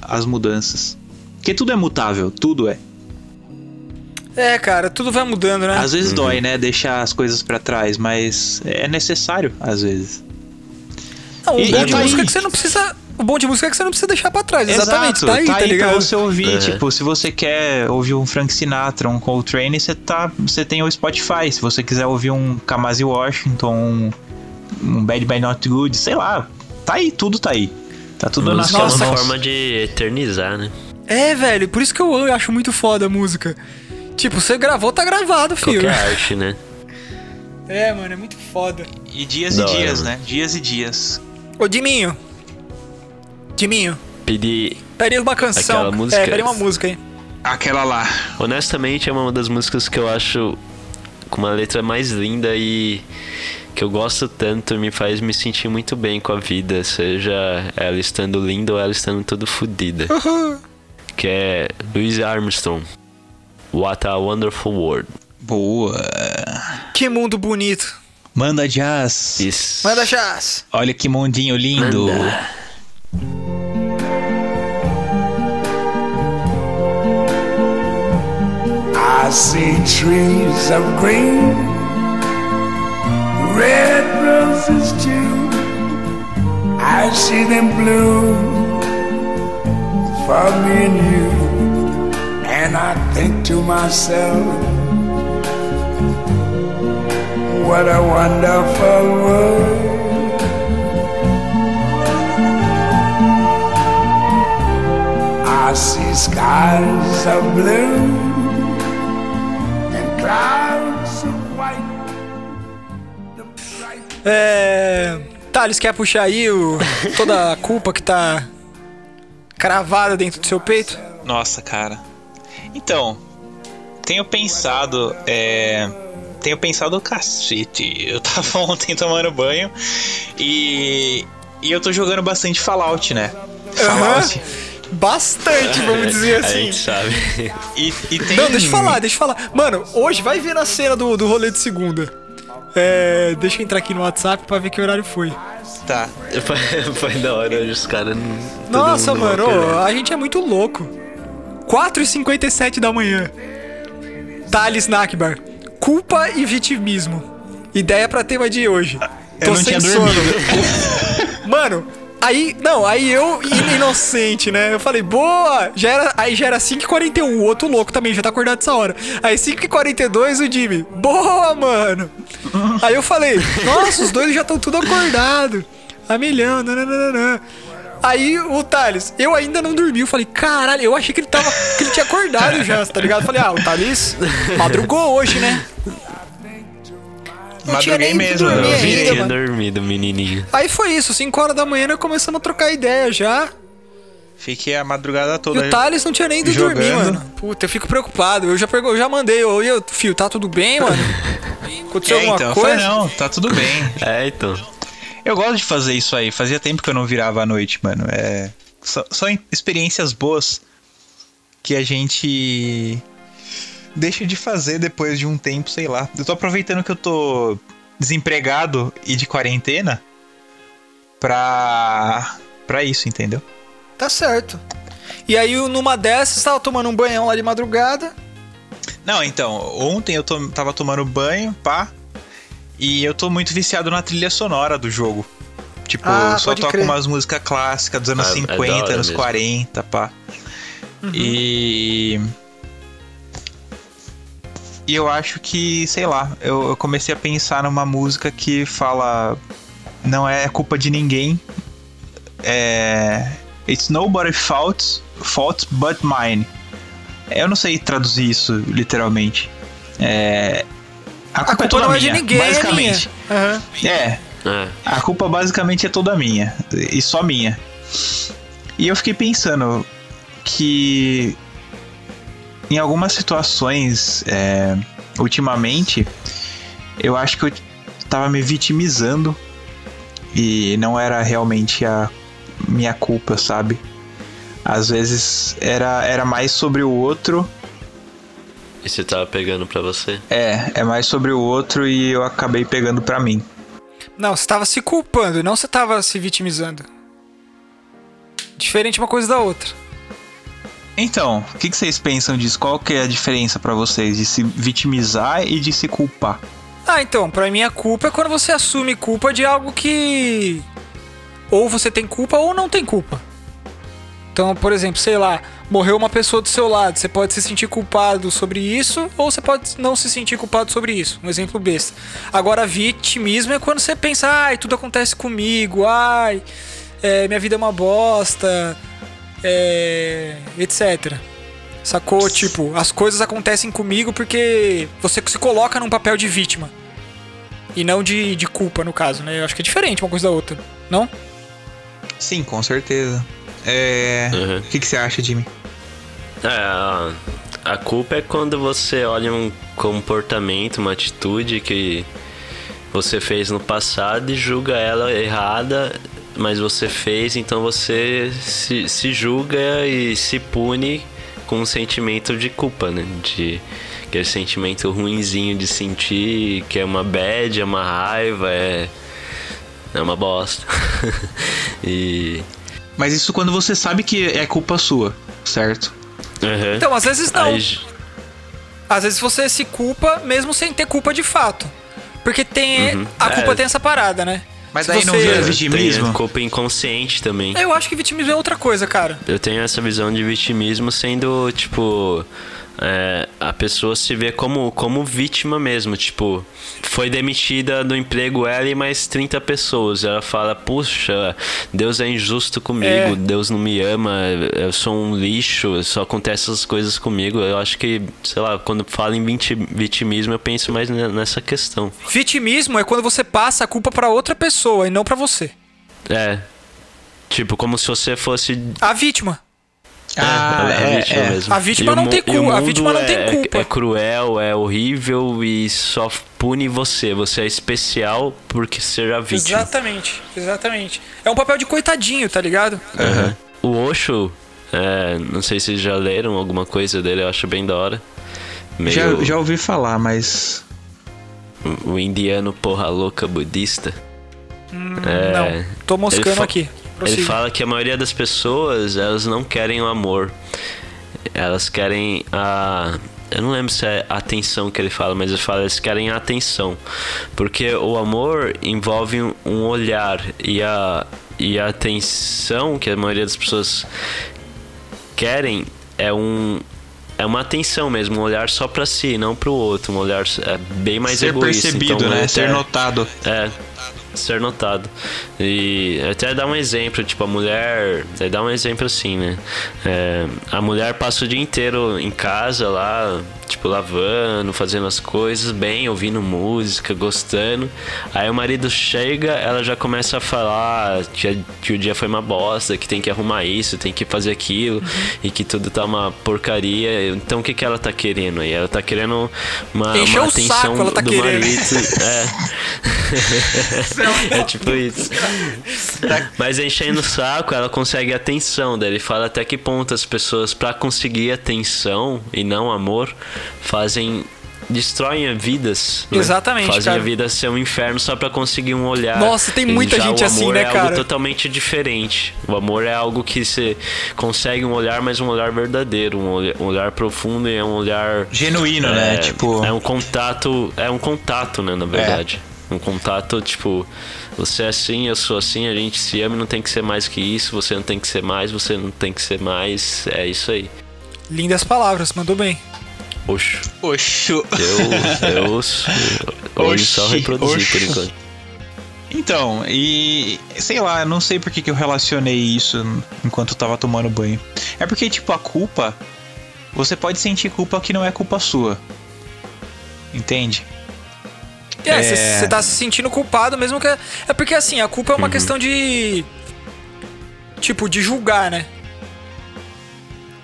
às mudanças. Porque tudo é mutável, tudo é. É, cara, tudo vai mudando, né? Às vezes dói, né? Deixar as coisas pra trás, mas é necessário às vezes. Não, o E- bom e de tá música é aí. que você não precisa. O bom de música é que você não precisa deixar pra trás. Exatamente, Exato, tá aí, tá, pra ligado? você ouvir, É. tipo, se você quer ouvir um Frank Sinatra, um Coltrane, você tá, você tem o Spotify. Se você quiser ouvir um Kamasi Washington, um, um Bad Bad Not Good, sei lá, tá aí, tudo tá aí. Tá tudo na é sua uma mão. forma de eternizar, né? É, velho, por isso que eu acho muito foda a música. Tipo, você gravou, tá gravado, filho. Qualquer arte, né? É, mano, é muito foda. E dias Da e hora, dias, mano. né? Dias e dias. Ô, Diminho. Diminho, Pedir. pede uma canção. Aquela música- É, pede uma música aí. Aquela lá. Honestamente, é uma das músicas que eu acho com uma letra mais linda e que eu gosto tanto, me faz me sentir muito bem com a vida, seja ela estando linda ou ela estando tudo fodida. Que é Louis Armstrong. What a Wonderful World. Boa. Que mundo bonito. Manda jazz. Isso. Manda jazz. Olha que mundinho lindo. Manda. I see trees of green, red roses too. I see them bloom for me and you. And I think to myself, what a wonderful world. I see skies of blue and clouds of white. The bright É. Thales, quer puxar aí o, toda a culpa que tá cravada dentro do seu peito? Nossa, cara. Então, tenho pensado, é. Tenho pensado cacete. Eu tava ontem tomando banho e. E eu tô jogando bastante Fallout, né? Fallout. Bastante, vamos dizer A assim. gente sabe. E, e tem. Não, deixa eu falar, deixa eu falar. Mano, hoje vai ver na cena do, do rolê de segunda. É. Deixa eu entrar aqui no WhatsApp pra ver que horário foi. Tá. Foi, foi da hora hoje, os caras. Nossa, mano, rocker, ô, a gente é muito louco. 4h57 da manhã. Thales Nakbar. Culpa e vitimismo. Ideia pra tema de hoje. Eu não tinha dormido. Mano, aí, não, aí eu, in- inocente, né? Eu falei, boa! Já era, aí já era 5h41, o outro louco também, já tá acordado essa hora. Aí 5h42 o Jimmy, boa, mano! Aí eu falei, nossa, os dois já estão tudo acordado. A milhão, nananana. Aí o Thales, eu ainda não dormi. Eu falei, caralho, eu achei que ele tava. que ele tinha acordado já, tá ligado? Eu falei, ah, o Thales madrugou hoje, né? Não tinha Madruguei nem mesmo, dormido eu ainda. Tinha mano. dormido, menininho. Aí foi isso, 5 horas da manhã nós começamos a trocar ideia já. Fiquei a madrugada E toda. o Thales não tinha nem ido jogando. dormir, mano. Puta, eu fico preocupado. Eu já, pergu- eu já mandei, ô, e eu, fio, tá tudo bem, mano? Aconteceu É, alguma então, eu coisa? falei, não, tá tudo bem. É, então. Eu gosto de fazer isso aí. Fazia tempo que eu não virava à noite, mano. É. Em- experiências boas que a gente deixa de fazer depois de um tempo, sei lá. Eu tô aproveitando que eu tô desempregado e de quarentena pra. pra isso, entendeu? Tá certo. E aí, numa dessas, tava tomando um banhão lá de madrugada. Não, então, ontem eu to- tava tomando banho, pá. E eu tô muito viciado na trilha sonora do jogo. Tipo, Ah, só toco crer. umas músicas clássicas dos anos É- é da 50, hora anos mesmo. 40, pá. Uhum. E. E eu acho que, sei lá, eu, eu comecei a pensar numa música que fala. Não é culpa de ninguém. É. It's nobody's fault, fault but mine. Eu não sei traduzir isso literalmente. É. A A culpa, culpa é toda não é minha, de ninguém, basicamente. é minha. É, É. a culpa basicamente é toda minha. E só minha. E eu fiquei pensando que em algumas situações, é, ultimamente, eu acho que eu tava me vitimizando e não era realmente a minha culpa, sabe? Às vezes era, era mais sobre o outro. E você tava pegando pra você? É, é mais sobre o outro e eu acabei pegando pra mim. Não, você tava se culpando, não você tava se vitimizando. Diferente uma coisa da outra. Então, o que, que vocês pensam disso? Qual que é a diferença pra vocês de se vitimizar e de se culpar? Ah, então, pra mim a culpa é quando você assume culpa de algo que. Ou você tem culpa ou não tem culpa. Então, por exemplo, sei lá, morreu uma pessoa do seu lado, você pode se sentir culpado sobre isso, ou você pode não se sentir culpado sobre isso. Um exemplo besta. Agora, vitimismo é quando você pensa, ai, tudo acontece comigo, ai, é, minha vida é uma bosta, é, etc. Sacou? Tipo, as coisas acontecem comigo porque você se coloca num papel de vítima. E não de, de culpa, no caso, né? Eu acho que é diferente uma coisa da outra, não? Sim, com certeza. É. Uhum. O que, que você acha, Jimmy? É, a, a culpa é quando você olha um comportamento, uma atitude que você fez no passado e julga ela errada, mas você fez, então você se, se julga e se pune com um sentimento de culpa, né? De aquele sentimento ruinzinho de sentir que é uma bad, é uma raiva, é, é uma bosta. e. Mas isso quando você sabe que é culpa sua, certo? Uhum. Então, às vezes não. Aí- Às vezes você se culpa mesmo sem ter culpa de fato. Porque tem. Uhum. A culpa É. tem essa parada, né? Mas Se daí não você- vira Tem vitimismo? a culpa inconsciente também. Eu acho que vitimismo é outra coisa, cara. Eu tenho essa visão de vitimismo sendo, tipo, é, a pessoa se vê como, como vítima mesmo. Tipo, foi demitida do emprego ela e mais 30 pessoas. Ela fala, puxa, Deus é injusto comigo, É. Deus não me ama, eu sou um lixo, só acontecem essas coisas comigo. Eu acho que, sei lá, quando falo em viti- vitimismo, eu penso mais ne- nessa questão. Vitimismo é quando você passa a culpa pra outra pessoa e não pra você. É. Tipo, como se você fosse A vítima. Ah, a, a é, vítima é. mesmo. A vítima E não tem e o cu- a mundo vítima não tem é- culpa. É cruel, é horrível e só pune você. Você é especial porque seja vítima. Exatamente, exatamente. É um papel de coitadinho, tá ligado? Aham. O Osho, é, não sei se vocês já leram alguma coisa dele, eu acho bem da hora. Meio Já, já ouvi falar, mas. o indiano porra louca budista. É, Não, tô moscando fa- aqui. Ele Prossiga. fala que a maioria das pessoas, elas não querem o amor. Elas querem a. Eu não lembro se é a atenção que ele fala, mas ele fala que eles querem a atenção. Porque o amor envolve um- olhar e a, e a atenção que a maioria das pessoas querem é um. É uma atenção mesmo, um olhar só pra si, não pro outro, um olhar é bem mais ser egoísta. percebido, então, né? até- Ser notado. é, ser notado. E até dar um exemplo, tipo, a mulher. é, Dá um exemplo assim, né? É, a mulher passa o dia inteiro em casa lá, tipo, lavando, fazendo as coisas bem, ouvindo música, gostando. Aí o marido chega, ela já começa a falar que, que o dia foi uma bosta, que tem que arrumar isso, tem que fazer aquilo, e que tudo tá uma porcaria. Então o que, que ela tá querendo aí? Ela tá querendo uma, uma atenção saco, tá do querendo. marido. É. É tipo isso. Mas enchendo o saco, ela consegue atenção. Daí ele fala até que ponto as pessoas, pra conseguir atenção e não amor, fazem. destroem vidas. né? Exatamente, Fazem cara. a vida ser um inferno só pra conseguir um olhar. Nossa, tem muita já gente o assim, amor né, é cara? algo totalmente diferente. O amor é algo que você consegue um olhar, mas um olhar verdadeiro, um olhar, um olhar profundo e é um olhar Genuíno, né? é, Tipo. É um contato. É um contato, né, na verdade. Um contato, tipo, você é assim, eu sou assim, a gente se ama e não tem que ser mais que isso, você não tem que ser mais, você não tem que ser mais. É isso aí. Lindas palavras, mandou bem. Oxo. Oxo. Eu. Eu. Hoje só Oxi, reproduzi por enquanto. Então, e sei lá, eu não sei por que, que eu relacionei isso enquanto eu tava tomando banho. É porque, tipo, a culpa. Você pode sentir culpa que não é culpa sua. Entende? É, É. você tá se sentindo culpado mesmo que. É porque assim, a culpa é Uhum. uma questão de. Tipo, de julgar, né?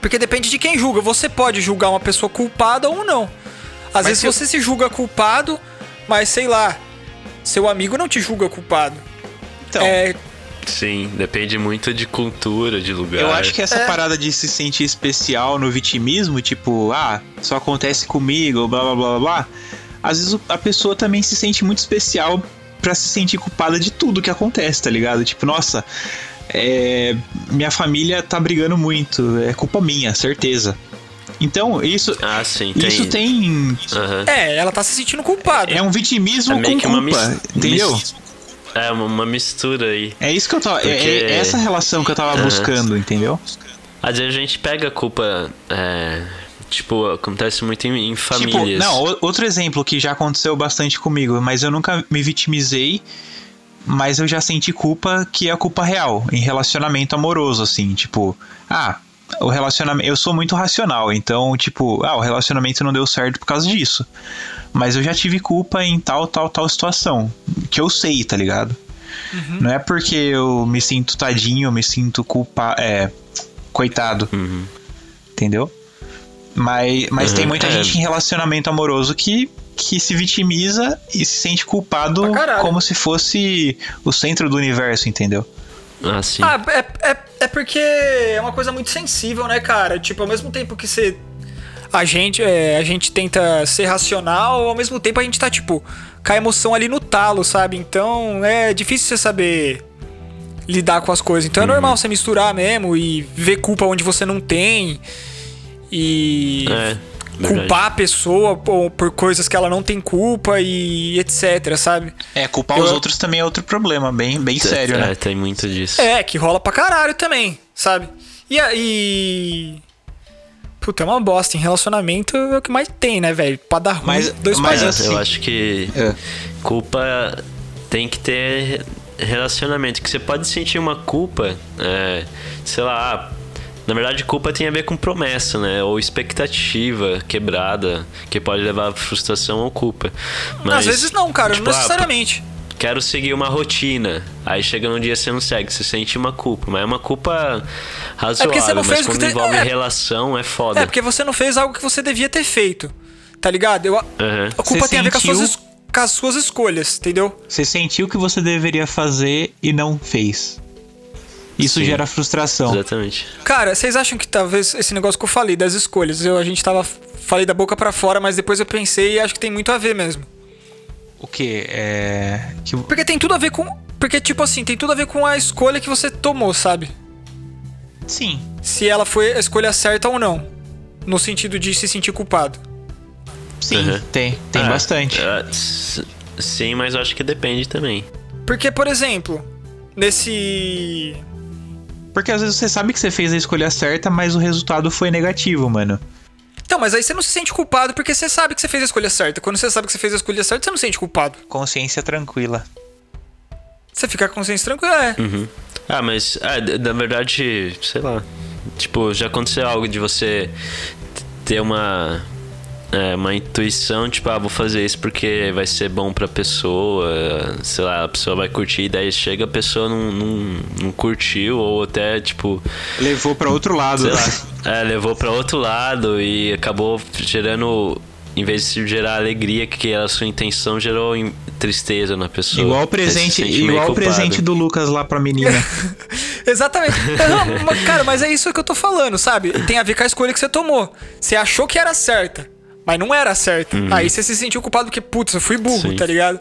Porque depende de quem julga. Você pode julgar uma pessoa culpada ou não. Às Mas vezes se eu- você se julga culpado, mas sei lá, seu amigo não te julga culpado. Então, É, Sim, depende muito de cultura, de lugar. eu acho que essa É. parada de se sentir especial no vitimismo, tipo, ah, só acontece comigo, blá blá blá blá blá. Às vezes a pessoa também se sente muito especial pra se sentir culpada de tudo que acontece, tá ligado? Tipo, nossa, é, minha família tá brigando muito, é culpa minha, certeza. Então, isso, Ah, sim, tem. isso tem. Aham. é, ela tá se sentindo culpada. É um vitimismo É com culpa, mis- entendeu? mis- É uma, mistura aí. É isso que eu tava. é- Porque- É, essa relação que eu tava Aham. buscando, entendeu? Às vezes a gente pega a culpa. É, tipo, acontece muito em, em Tipo, famílias. não, o- outro exemplo que já aconteceu bastante comigo, mas eu nunca me vitimizei, mas eu já senti culpa que é a culpa real, em relacionamento amoroso, assim, tipo, ah, o relacionamento. Eu sou muito racional, então, tipo, ah, o relacionamento não deu certo por causa disso. Mas eu já tive culpa em tal, tal, tal situação, que eu sei, tá ligado? Não é porque eu me sinto tadinho, eu me sinto culpa, é, coitado, Uhum. entendeu? Mas, mas Uhum, tem muita é. gente em relacionamento amoroso que, que se vitimiza e se sente culpado como se fosse o centro do universo, entendeu? Ah, sim. Ah, é, é, é porque é uma coisa muito sensível, né, cara? Tipo, ao mesmo tempo que você. A gente, é, a gente tenta ser racional, ao mesmo tempo a gente tá, tipo, com a emoção ali no talo, sabe? Então é difícil você saber lidar com as coisas. Então é normal você misturar mesmo e ver culpa onde você não tem. E é, culpar a pessoa por, por coisas que ela não tem culpa e etc, sabe? É, culpar Eu- os outros também é outro problema, bem, bem sério, é, né? tem muito disso. É, que rola pra caralho também, sabe? E aí. Puta, é uma bosta. Em relacionamento é o que mais tem, né, velho? Pra dar ruim, Mas- dois mas assim- Eu acho que É. culpa tem que ter relacionamento. Que você pode sentir uma culpa, é, sei lá. Ah, Na verdade, culpa tem a ver com promessa, né? Ou expectativa quebrada, que pode levar a frustração ou culpa. Mas, Às vezes não, cara, tipo, não ah, necessariamente. quero seguir uma rotina. Aí chega num dia você não segue, você sente uma culpa. Mas é uma culpa razoável. É porque você não mas fez que quando te- envolve é. relação, é foda. É, porque você não fez algo que você devia ter feito. Tá ligado? Eu, Aham. A culpa Você tem a ver com as, suas, sentiu- es- com as suas escolhas, entendeu? Você sentiu que você deveria fazer e não fez. Isso Sim. gera frustração. Exatamente. Cara, vocês acham que talvez esse negócio que eu falei das escolhas, eu, a gente tava. Falei da boca pra fora, mas depois eu pensei e acho que tem muito a ver mesmo. O que? É. Que... Porque tem tudo a ver com. Porque, tipo assim, tem tudo a ver com a escolha que você tomou, sabe? Sim. Se ela foi a escolha certa ou não. No sentido de se sentir culpado. Sim, Uhum. tem. Tem Ah, bastante. s- sim, mas eu acho que depende também. Porque, por exemplo, nesse. Porque às vezes você sabe que você fez a escolha certa, mas o resultado foi negativo, mano. Então, mas aí você não se sente culpado porque você sabe que você fez a escolha certa. Quando você sabe que você fez a escolha certa, você não se sente culpado. Consciência tranquila. Você fica com consciência tranquila, é. Uhum. Ah, mas d- na verdade, sei lá. Tipo, já aconteceu algo de você ter uma é, uma intuição, tipo, ah, vou fazer isso porque vai ser bom pra pessoa, sei lá, a pessoa vai curtir, daí chega a pessoa não, não, não curtiu, ou até, tipo, Levou pra outro lado. sei lá, é, levou pra outro lado e acabou gerando, em vez de gerar alegria, que era a sua intenção, gerou em- tristeza na pessoa. Igual o se presente, igual o presente do Lucas lá pra menina. Exatamente. Não, cara, mas é isso que eu tô falando, sabe? Tem a ver com a escolha que você tomou. Você achou que era certa, mas não era certa. Aí você se sentiu culpado porque, putz, eu fui burro, Sim. tá ligado?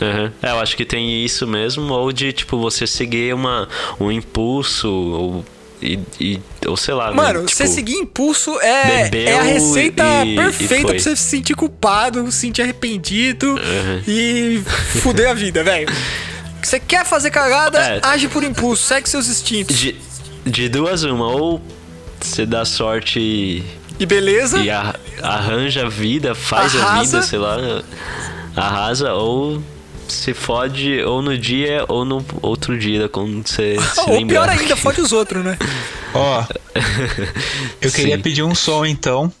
Uhum. É, eu acho que tem isso mesmo, ou de, tipo, você seguir uma, um impulso, ou, e, e- ou sei lá, né? Mano, tipo, você seguir impulso é, é a receita e- e perfeita foi. pra você se sentir culpado, se sentir arrependido Uhum. e fuder a vida, velho. Você quer fazer cagada, É. age por impulso, segue seus instintos. De, de duas uma, ou você dá sorte e, E beleza? e a- arranja a vida, faz a Arrasa. vida, sei lá, arrasa, ou se fode ou no dia ou no outro dia, quando você se Ou lembrar. pior ainda, fode os outros, né? Ó, eu queria Sim. pedir um som então,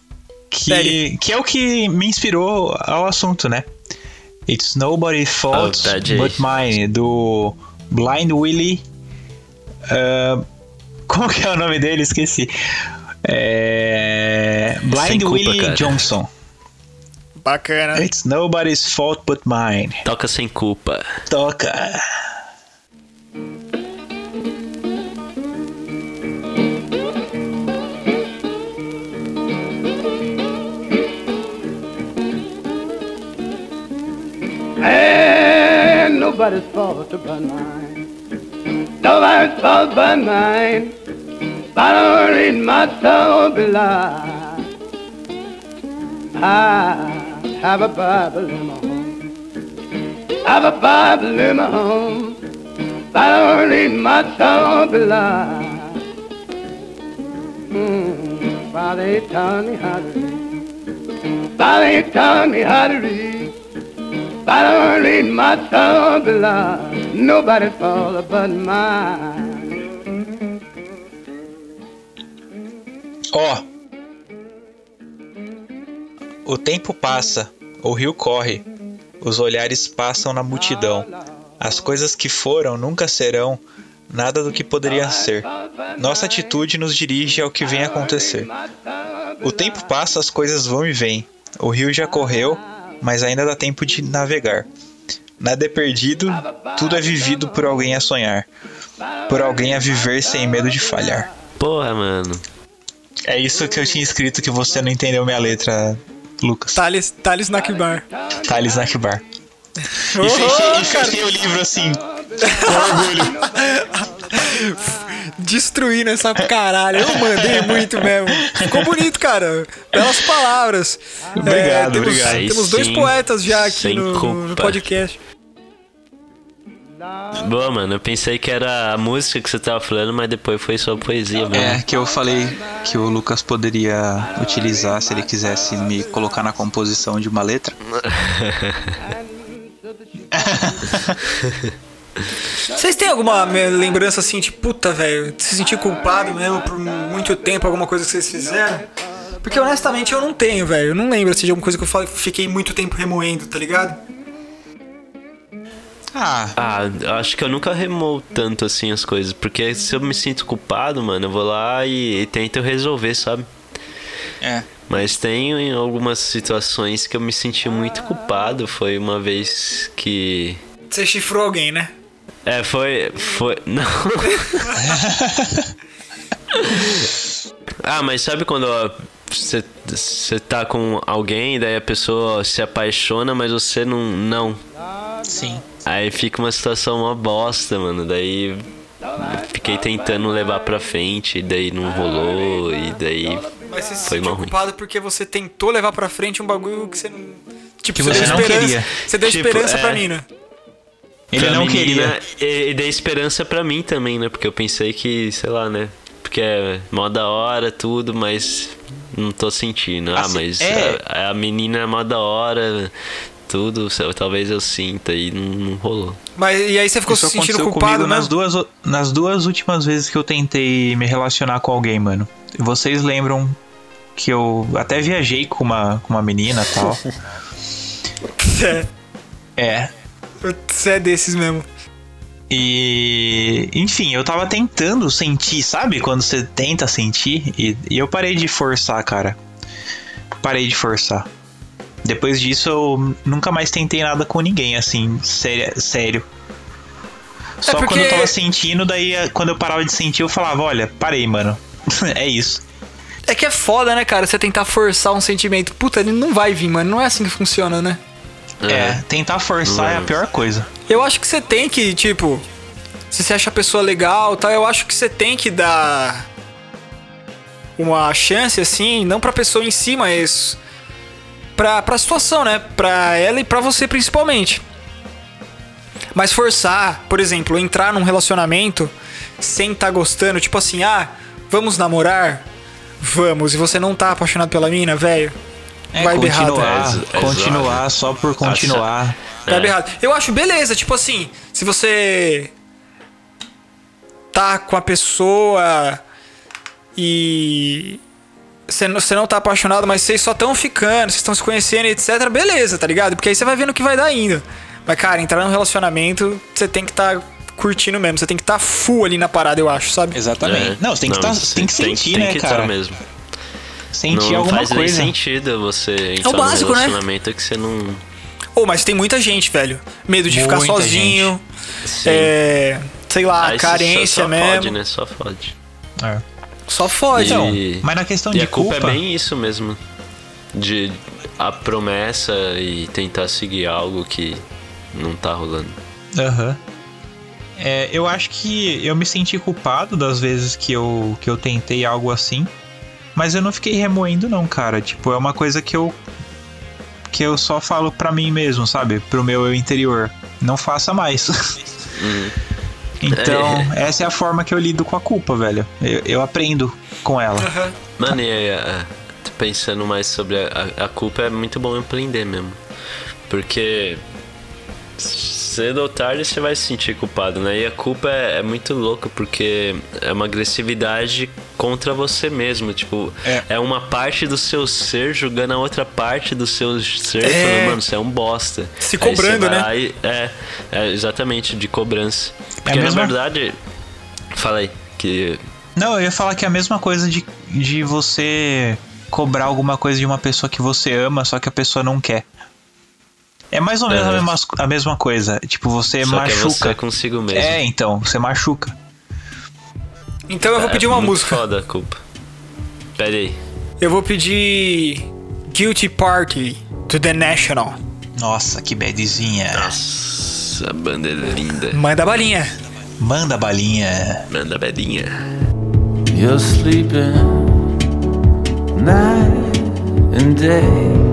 que, Pede. que é o que me inspirou ao assunto, né? It's Nobody's Fault Oh. But Mine, do Blind Willie. ah, como que é o nome dele? Esqueci. É, Blind culpa, Willie cara. Johnson. Bacana. It's Nobody's Fault But Mine. Toca sem culpa. Toca. And nobody's fault but mine. Nobody's fault but mine. I don't read my soul belie. I have a Bible in my home. I have a Bible in my home. I don't read my soul belie. Mm, Father, he taught me how to read. Father, he taught me how to read. I don't read my soul belie. Nobody's fault but mine. Ó. O tempo passa, o rio corre, os olhares passam na multidão. As coisas que foram nunca serão nada do que poderiam ser. Nossa atitude nos dirige ao que vem acontecer. O tempo passa, as coisas vão e vêm. O rio já correu, mas ainda dá tempo de navegar. Nada é perdido, tudo é vivido por alguém a sonhar, por alguém a viver sem medo de falhar. Porra, mano. É isso que eu tinha escrito que você não entendeu minha letra, Lucas. Thales, Thales Nakbar. Thales Nakbar. E Oh, fechei, e fechei o livro assim, com orgulho. Destruindo essa caralho. Eu mandei muito mesmo. Ficou bonito, cara. Belas palavras. É, Obrigado, temos, obrigado. Temos dois Sim, poetas já aqui no, no podcast. Boa, mano. Eu pensei que era a música que você tava falando, mas depois foi só poesia, mano. É, que eu falei que o Lucas poderia utilizar se ele quisesse me colocar na composição de uma letra. Vocês têm alguma lembrança assim de puta, velho? de Se sentir culpado mesmo por muito tempo, alguma coisa que vocês fizeram? Porque honestamente eu não tenho, velho. Eu não lembro assim, de alguma coisa que eu fiquei muito tempo remoendo, tá ligado? Ah, Ah, acho que eu nunca remou tanto assim as coisas. Porque se eu me sinto culpado, mano, eu vou lá e, e tento resolver, sabe? é. Mas tem em algumas situações que eu me senti muito culpado. Foi uma vez que. Você chifrou alguém, né? É, foi. Foi. Não. ah, mas sabe quando ó, você, você tá com alguém, daí a pessoa se apaixona, mas você não. Não. Sim. Aí fica uma situação uma bosta, mano. Daí eu fiquei tentando levar pra frente, e daí não rolou, e daí Mas você se foi mal ruim. culpado porque você tentou levar pra frente um bagulho que você não. Tipo, Que você, você deu não esperança. queria. Você deu Tipo, esperança é. pra mina. Ele Pra não menina, queria. E, e dei esperança pra mim também, né? Porque eu pensei que, sei lá, né? Porque é mó da hora, tudo, mas não tô sentindo. Ah, Assim, mas é. a, a menina é mó da hora, tudo, talvez eu sinta e não, não rolou. Mas e aí você ficou Isso se sentindo culpado, né? nas duas, nas duas últimas vezes que eu tentei me relacionar com alguém, mano. Vocês lembram que eu até viajei com uma, com uma menina e tal. É, é. você é desses mesmo. E. Enfim, eu tava tentando sentir, sabe? Quando você tenta sentir. E, e eu parei de forçar, cara. Parei de forçar. Depois disso, eu nunca mais tentei nada com ninguém, assim, sério. sério. Só porque- quando eu tava sentindo, daí eh, quando eu parava de sentir, eu falava: olha, parei, mano. é isso. É que é foda, né, cara? Você tentar forçar um sentimento. Puta, ele não vai vir, mano. Não é assim que funciona, né? É, tentar forçar é a Não. pior coisa. Eu acho que você tem que, tipo, se você acha a pessoa legal e tal, eu acho que você tem que dar uma chance, assim, não pra pessoa em si, mas pra, pra situação, né? Pra ela e pra você principalmente. Mas forçar, por exemplo, entrar num relacionamento sem tá gostando, tipo assim, ah, vamos namorar? Vamos, e você não tá apaixonado pela mina, velho? É, vai errado. continuar, É, é continuar só por continuar. Tá É. errado. Eu acho beleza, tipo assim, se você tá com a pessoa e você não, você não tá apaixonado, mas vocês só estão ficando, vocês estão se conhecendo, etc, beleza, tá ligado? Porque aí você vai vendo o que vai dar ainda. Mas, cara, entrar num relacionamento, você tem que tá curtindo mesmo, você tem que tá full ali na parada, eu acho, sabe? Exatamente. É. Não, você tem que, tá, você tem que sentir, tem né, que cara? Tá mesmo. Sentir não alguma faz nem coisa. sentido você entrar básico, num né? relacionamento que você não. Ô, mas tem muita gente, velho. Medo de ficar Muita sozinho. Sim. É. Sei lá, só- carência só mesmo. Fode, né? Só fode. É. Só fode. Então, mas na questão E de a culpa, culpa, é bem isso mesmo. De a promessa e tentar seguir algo que não tá rolando. Aham. É, eu acho que eu me senti culpado das vezes que eu, que eu tentei algo assim. Mas eu não fiquei remoendo, não, cara. Tipo, é uma coisa que eu. Que eu só falo pra mim mesmo, sabe? Pro meu eu interior. Não faça mais. Uhum. então, essa é a forma que eu lido com a culpa, velho. Eu, eu aprendo com ela. Aham. Mano, e aí, a- tô pensando mais sobre a, a- a culpa, é muito bom aprender mesmo. Porque cedo ou tarde você vai se sentir culpado, né? E a culpa é, é muito louca porque é uma agressividade contra você mesmo. Tipo, É. é, uma parte do seu ser julgando a outra parte do seu ser É. falando, mano, você é um bosta. Se cobrando, né? lá e- é, é, exatamente, de cobrança. É Porque na mesma- verdade. Falei que Não, eu ia falar que é a mesma coisa de, de você cobrar alguma coisa de uma pessoa que você ama, só que a pessoa não quer. É mais ou menos É. a, mesma, a mesma coisa. Tipo, você só que é você machuca. consigo mesmo. É, então, você machuca. Então eu vou É pedir uma música. Foda a culpa. Pera aí. Eu vou pedir Guilty Party to The National. Nossa, que badzinha. Nossa, a banda é linda. Manda a balinha. Manda balinha. Manda bedinha. You're sleeping night and day.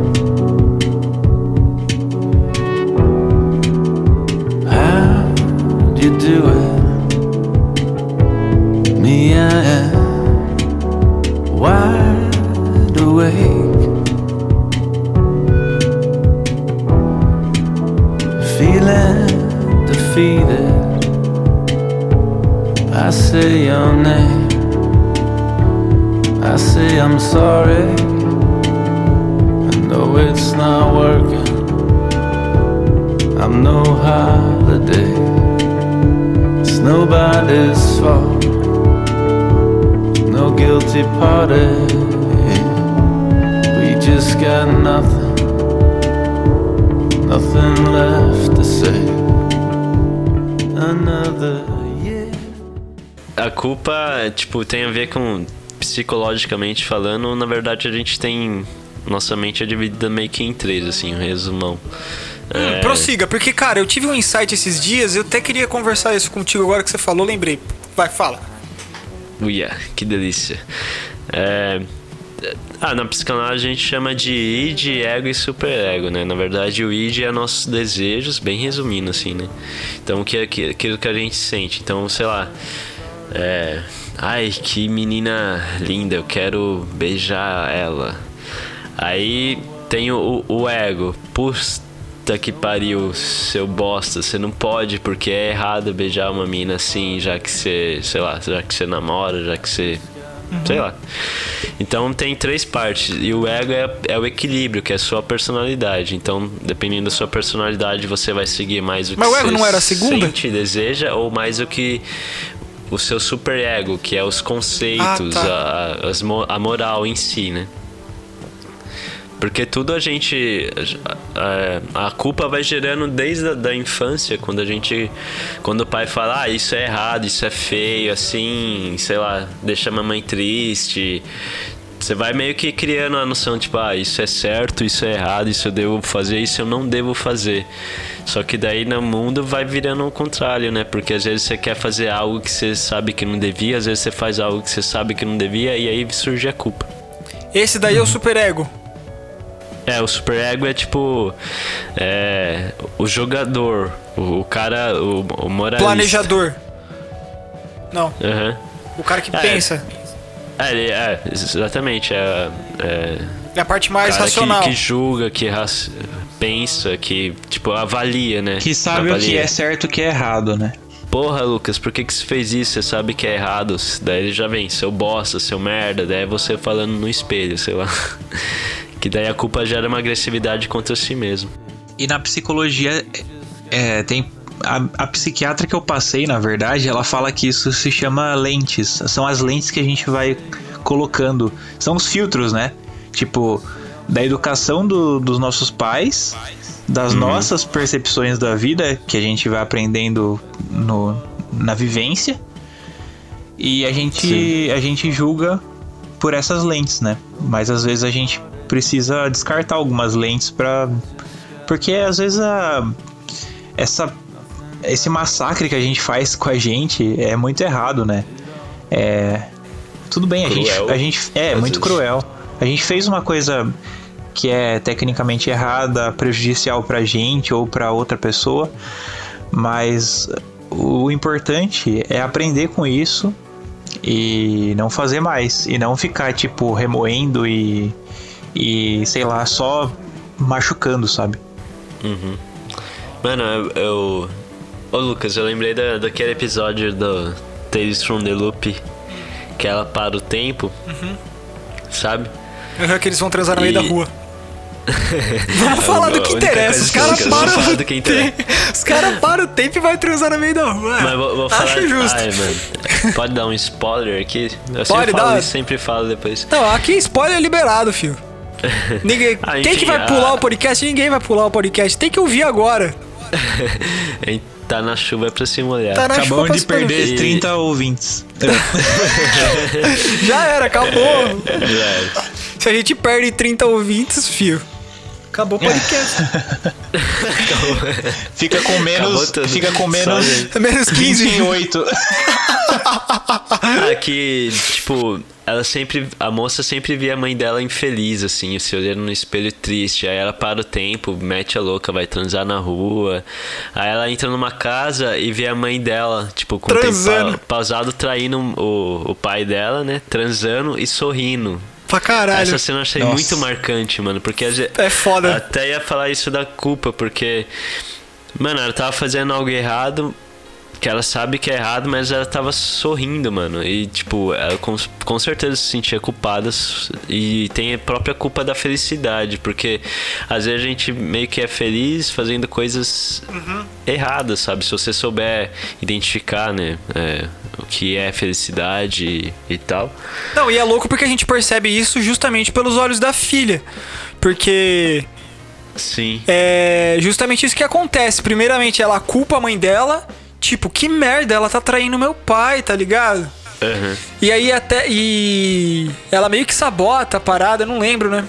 You do it. Me, I am wide awake. Feeling defeated. I say your name. I say I'm sorry. I know it's not working. I'm no holiday. Nobody's fault. No guilty party. We just got nothing. Nothing left to say. Another year. A culpa, tipo, tem a ver com psicologicamente falando, na verdade a gente tem. Nossa mente é dividida meio que em três, assim, um resumão. Hum, prossiga, porque, cara, eu tive um insight esses dias, eu até queria conversar isso contigo agora que você falou, lembrei. Vai, fala. Uia, que delícia. É, Ah, na psicanálise a gente chama de id, ego e superego, né? Na verdade, o id é nossos desejos, bem resumindo assim, né? Então, o que é aquilo que a gente sente. Então, sei lá. É. Ai, que menina linda, eu quero beijar ela. Aí tem o, o ego. Puta que pariu, seu bosta, você não pode porque é errado beijar uma mina assim, já que você, sei lá, já que você namora, já que você. Sei lá. Então tem três partes. E o ego é, é o equilíbrio, que é a sua personalidade. Então, dependendo da sua personalidade, você vai seguir mais o que Mas o ego não era a segunda? sente, deseja, ou mais o que o seu super ego, que é os conceitos, Ah, tá. a, as a moral em si, né? Porque tudo a gente. A, a culpa vai gerando desde a da infância, quando a gente. Quando o pai fala, ah, isso é errado, isso é feio, assim, sei lá, deixa a mamãe triste. Você vai meio que criando a noção, tipo, ah, isso é certo, isso é errado, isso eu devo fazer, isso eu não devo fazer. Só que daí no mundo vai virando o contrário, né? Porque às vezes você quer fazer algo que você sabe que não devia, às vezes você faz algo que você sabe que não devia, e aí surge a culpa. Esse daí é o superego. É, o superego é tipo. É, o jogador, o, o cara, o, o moralista. Planejador. Não, Aham. o cara que É. pensa. É, ele- é, exatamente. É, é É a parte mais cara racional. Que, que julga, que raci- pensa, que, tipo, avalia, né? Que sabe o que Avalia. é certo e o que é errado, né? Porra, Lucas, por que, que você fez isso? Você sabe que é errado. Daí ele já vem, seu bosta, seu merda. Daí é você falando no espelho, sei lá. Que daí a culpa gera uma agressividade contra si mesmo. E na psicologia, é, tem. A, a psiquiatra que eu passei, na verdade, ela fala que isso se chama lentes. São as lentes que a gente vai colocando. São os filtros, né? Tipo, da educação do- dos nossos pais, das nossas percepções da vida, que a gente vai aprendendo no, na vivência. E a gente, a gente julga por essas lentes, né? Mas às vezes a gente precisa descartar algumas lentes para porque às vezes a essa esse massacre que a gente faz com a gente é muito errado, né? É tudo bem, a gente Cruel, a gente é às muito vezes. cruel. A gente fez uma coisa que é tecnicamente errada, prejudicial pra gente ou pra outra pessoa, mas o importante é aprender com isso e não fazer mais e não ficar tipo remoendo e e sei lá só machucando sabe Mano, eu. eu... Ô Lucas, eu lembrei da, daquele episódio do Tales from the Loop que ela para o tempo, sabe? Aham, que eles vão transar no meio E- da rua. Vamos falar do que interessa. Os caras param o interessa. tempo. Os caras param o tempo e vai transar no meio da rua. Mas vou, vou Acho falar. justo. Ai, mano. Pode dar um spoiler aqui? Eu Pode sempre falo dar. isso, sempre falo depois. Não, aqui spoiler liberado, filho. Ninguém, Ah, quem que vai a- pular o podcast? Ninguém vai pular o podcast. Tem que ouvir agora. tá na chuva é pra se molhar. Tá acabamos de molhar. perder E- 30 ouvintes Já era, acabou. Já era. Se a gente perde 30 ouvintes, fio. Acabou o podcast. Fica com menos. Fica com menos. gente. Menos 15. 28. Ah, que, tipo, ela sempre. A moça sempre via a mãe dela infeliz, assim, se olhando no espelho triste. Aí ela para o tempo, mete a louca, vai transar na rua. Aí ela entra numa casa e vê a mãe dela, tipo, com o tempo pausado, traindo o, o pai dela, né? Transando e sorrindo. Pra caralho. Essa cena eu achei Nossa. muito marcante, mano. Porque É foda. Até ia falar isso da culpa, porque. Mano, ela tava fazendo algo errado. Que ela sabe que é errado, mas ela tava sorrindo, mano. E, tipo, ela com, com certeza se sentia culpada. E tem a própria culpa da felicidade. Porque às vezes a gente meio que é feliz fazendo coisas erradas, sabe? Se você souber identificar, né? é, o que é felicidade e, e tal. Não, e é louco porque a gente percebe isso justamente pelos olhos da filha. Porque Sim. é justamente isso que acontece. Primeiramente, ela culpa a mãe dela. Tipo, que merda, ela tá traindo meu pai, tá ligado? Aham. E aí até. E. Ela meio que sabota a parada, eu não lembro, né?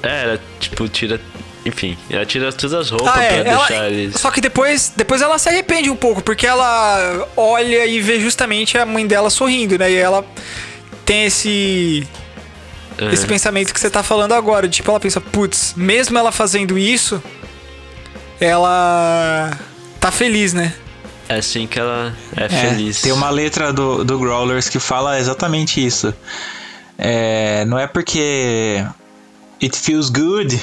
É, ela, tipo, tira. Enfim, ela tira todas as roupas Ah, pra é. Ela, deixar eles. Só que depois, depois ela se arrepende um pouco, porque ela olha e vê justamente a mãe dela sorrindo, né? E ela tem esse. Aham. Esse pensamento que você tá falando agora. Tipo, ela pensa, putz, mesmo ela fazendo isso, ela tá feliz, né? É assim que ela é, É, feliz. Tem uma letra do, do Growlers que fala exatamente isso. É, não é porque it feels good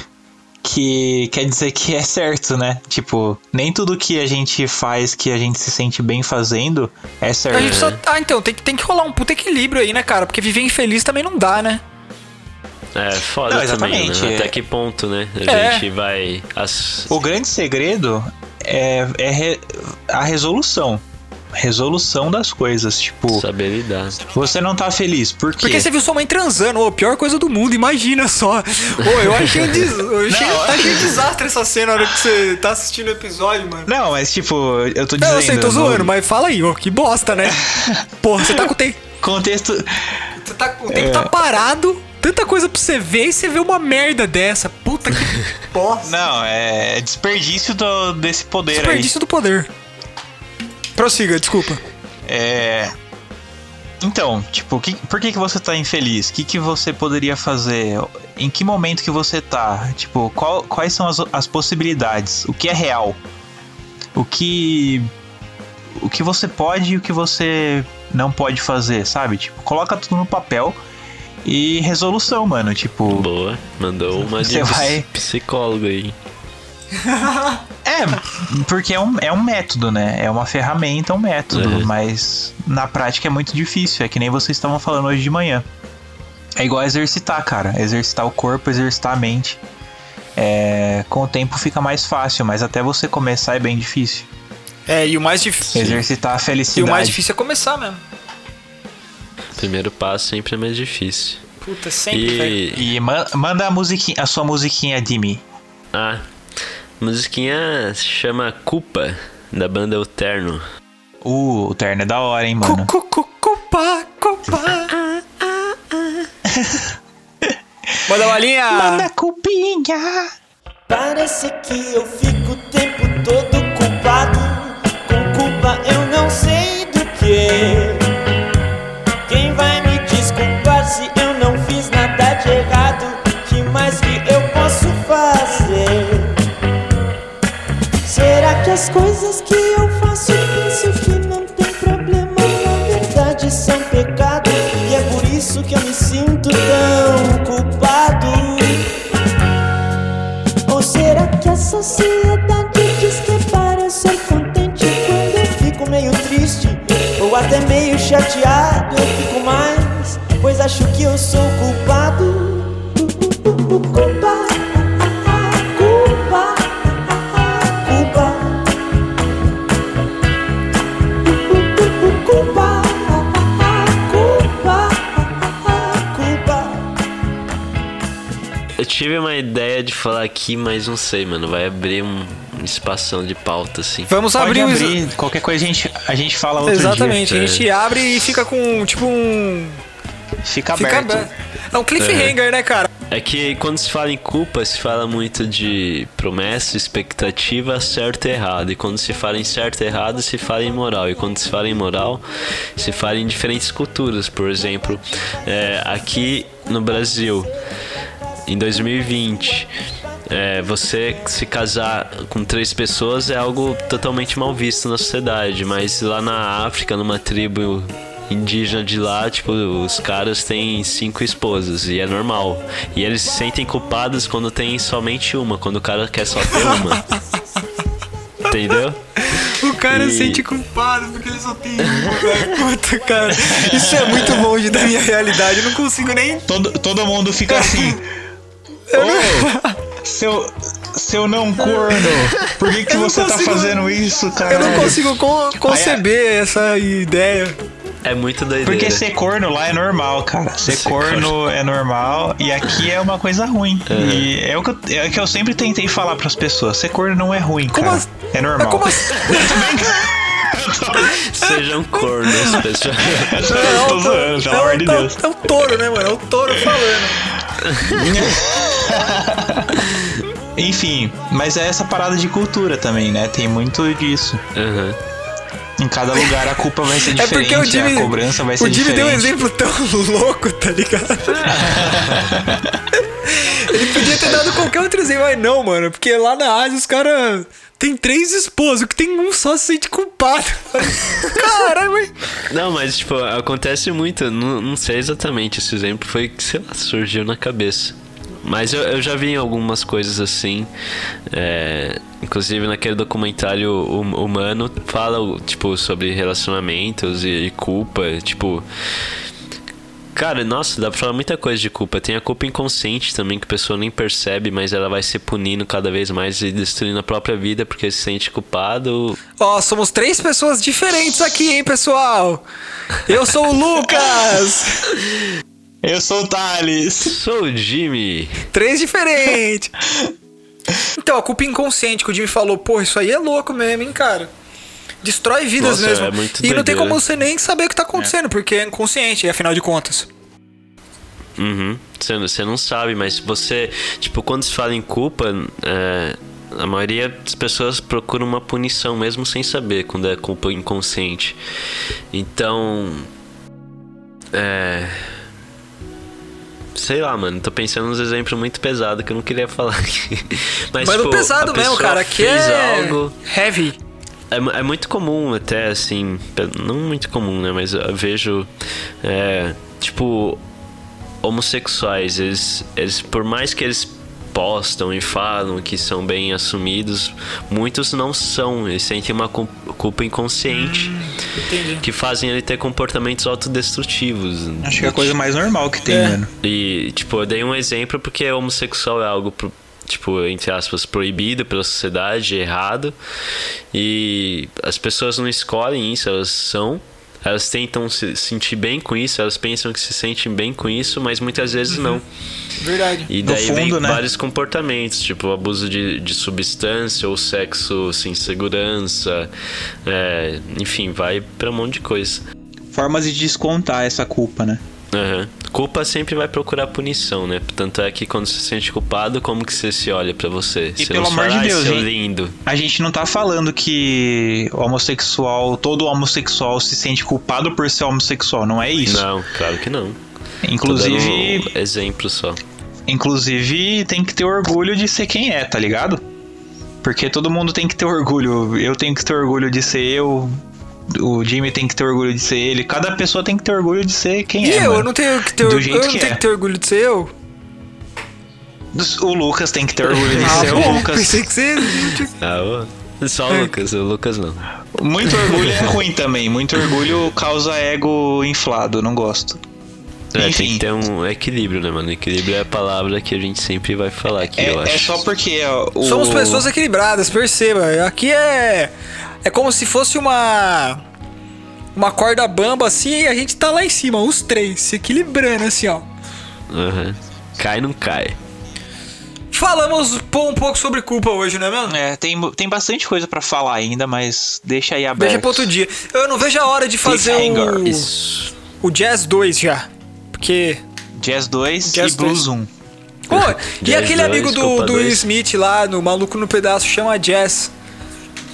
que quer dizer que é certo, né? Tipo, nem tudo que a gente faz que a gente se sente bem fazendo é certo. A gente só. Ah, então, tem, que- tem que rolar um puta equilíbrio aí, né, cara? Porque viver infeliz também não dá, né? É foda Não, também, exatamente, né? é. Até que ponto, né? A É. gente vai. As... O grande segredo é, é re- a resolução. Resolução das coisas. Tipo, Saber lidar. você não tá feliz. Por quê? Porque você viu sua mãe transando, ô, pior coisa do mundo, imagina só. Ô, eu achei um, des... eu achei, Não. achei um desastre essa cena na hora que você tá assistindo o episódio, mano. Não, mas tipo, eu tô Não, dizendo. eu sei, tô zoando, mas fala aí, ó, que bosta, né? Porra, você tá com o tempo. Contexto. Você tá com o tempo tá parado, tanta coisa pra você ver e você vê uma merda dessa. Puta que bosta. Não, é desperdício do- desse poder Desperdício do poder. Prossiga, desculpa. aí. É. Então, tipo, que- por que, que você tá infeliz? O que, que você poderia fazer? Em que momento que você tá? Tipo, qual- quais são as, as possibilidades? O que é real? O que. O que você pode e o que você não pode fazer, sabe? Tipo, coloca tudo no papel e resolução, mano. Tipo. Boa. Mandou uma de vai- psicólogo aí. É, porque é um, é um método, né? É uma ferramenta, um método, É. mas na prática é muito difícil. É que nem vocês estavam falando hoje de manhã. É igual exercitar, cara. Exercitar o corpo, exercitar a mente. É, com o tempo fica mais fácil, mas até você começar é bem difícil. É, e o mais difícil. Exercitar a E o felicidade. mais difícil é começar mesmo. Primeiro passo sempre é mais difícil. Puta, sempre. E. E ma- manda a, musiquinha, a sua musiquinha, Dimi. Ah. Musiquinha se chama Culpa, da banda O Terno. Uh, o terno é da hora, hein, mano. Cu, cu, cu, Copa, copa. Manda uma linha. Manda cupinha. Parece que eu fico o tempo todo culpado. Com culpa eu não sei do que. Nada de errado? Que mais que eu posso fazer? Será que as coisas que eu faço penso que não tem problema? Na verdade são pecado. E é por isso que eu me sinto tão culpado. Ou será que a sociedade diz que é para ser contente quando eu fico meio triste ou até meio chateado? Eu fico mais, pois acho que eu sou culpado. Culpa, culpa, culpa. Culpa, culpa, culpa. Eu tive uma ideia de falar aqui, mas não sei, mano. Vai abrir um espação de pauta, assim. Vamos Pode abrir, abrir, qualquer coisa a gente, a gente fala outro Exatamente, dia. a gente abre e fica com tipo um. Fica Fica aberto. aberto. É um cliffhanger, né, cara? É que quando se fala em culpa, se fala muito de promessa, expectativa, certo e errado. E quando se fala em certo e errado, se fala em moral. E quando se fala em moral, se fala em diferentes culturas. Por exemplo, é, aqui no Brasil, em 2020. É, você se casar com três pessoas é algo totalmente mal visto na sociedade, mas lá na África, numa tribo indígena de lá, tipo, os caras têm cinco esposas e é normal. E eles se sentem culpados quando tem somente uma, quando o cara quer só ter uma. Entendeu? O cara E- se sente culpado porque ele só tem uma. Puta, cara. Isso é muito longe da minha realidade. Eu não consigo nem. Todo, todo mundo fica assim. Ô, seu, seu não corno, por que, que Eu não você tá consigo- fazendo isso, cara? Eu não consigo con- conceber essa ideia. É muito doideira. Porque ser corno lá é normal, cara. Ser, Ser corno é normal e aqui é uma coisa ruim. E é o que eu, é o que eu sempre tentei falar pras pessoas. Ser corno não é ruim, Como cara. as- É Mas normal. como assim? Sejam cornos, pessoal. Eu tô zoando, pelo é, amor o, de é o- Deus. é o touro, né, mano? É o touro falando. Enfim, mas é essa parada de cultura também, né? Tem muito disso. Aham. Em cada lugar a culpa vai ser É diferente, porque o Jimmy. a cobrança vai ser o Jimmy diferente. deu um exemplo tão louco, tá ligado? Ele podia ter dado qualquer outro exemplo, mas não, mano. Porque lá na Ásia os caras. Tem três esposos, que tem um só se sente culpado. Caralho, mas. Não, mas tipo, acontece muito. Não, não sei exatamente. Esse exemplo foi que, sei lá, surgiu na cabeça. Mas eu, eu já vi algumas coisas assim. é, inclusive naquele documentário hum- humano fala, tipo, sobre relacionamentos e, e culpa. Tipo. Cara, nossa, dá pra falar muita coisa de culpa. Tem a culpa inconsciente também, que a pessoa nem percebe, mas ela vai se punindo cada vez mais e destruindo a própria vida porque se sente culpado. Ó, somos três pessoas diferentes aqui, hein, pessoal? Eu sou o Lucas! Eu sou o Thales. Sou o Jimmy. Três diferentes! Então, a culpa inconsciente que o Jimmy falou, pô, isso aí é louco mesmo, hein, cara? Destrói vidas Nossa, mesmo. é muito e não tem doideira. como você nem saber o que tá acontecendo, porque é inconsciente, afinal de contas. Uhum. Você, não sabe, mas você. Tipo, quando se fala em culpa, é, a maioria das pessoas procuram uma punição mesmo sem saber quando é culpa inconsciente. Então. É. Sei lá, mano, tô pensando nos exemplos muito pesados que eu não queria falar aqui. Mas, Mas tipo, no pesado mesmo, cara, que fez é algo. heavy. É, é muito comum até, assim, não muito comum, né? Mas eu vejo, é, tipo, homossexuais, eles, eles, por mais que eles postam e falam que são bem assumidos, muitos não são, eles sentem uma cu- culpa inconsciente Entendi. que fazem ele ter comportamentos autodestrutivos. Acho que é a coisa mais normal que tem, É. mano. E, tipo, eu dei um exemplo porque homossexual é algo, pro- tipo, entre aspas, proibido pela sociedade, errado. E as pessoas não escolhem isso, elas são. Elas tentam se sentir bem com isso, elas pensam que se sentem bem com isso, mas muitas vezes não. Verdade. E daí fundo, vem né? vários comportamentos, tipo abuso de, de substância ou sexo sem segurança. é, enfim, vai pra um monte de coisa. Formas de descontar essa culpa, né? Aham. Culpa sempre vai procurar punição, né? Tanto é que quando você se sente culpado, como que você se olha pra você? E você pelo amor fala, de "Ai, Deus, hein?" lindo. A gente não tá falando que homossexual, todo homossexual se sente culpado por ser homossexual, não é isso. Não, claro que não. Inclusive, um exemplo só. inclusive tem que ter orgulho de ser quem é, tá ligado? Porque todo mundo tem que ter orgulho. Eu tenho que ter orgulho de ser eu. O Jimmy tem que ter orgulho de ser ele. Cada pessoa tem que ter orgulho de ser quem E é. eu, mano. eu não tenho que ter, Do eu não que tenho é. que ter orgulho de ser eu. O Lucas tem que ter orgulho de Ah, ser o Lucas. pensei que você. Ah, ô. Só o Lucas, o Lucas não. Muito orgulho é ruim também. Muito orgulho causa ego inflado. Não gosto. É, tem Enfim. que ter um equilíbrio, né, mano? Equilíbrio é a palavra que a gente sempre vai falar aqui, É, eu acho. é só porque ó, o... Somos pessoas equilibradas, perceba. Aqui é. É como se fosse uma. Uma corda bamba assim e a gente tá lá em cima, os três, se equilibrando assim, ó. Aham. Cai, não cai. Falamos um pouco sobre culpa hoje, não é mesmo? É, tem, tem bastante coisa pra falar ainda, mas deixa aí aberto. Deixa pra outro dia. Eu não vejo a hora de fazer o, Isso. o Jazz 2 já. Porque. Jazz 2 Jazz e Blues 1. Pô, e Jazz aquele dois, amigo do, do. Will Smith lá, no Maluco no Pedaço, chama Jazz.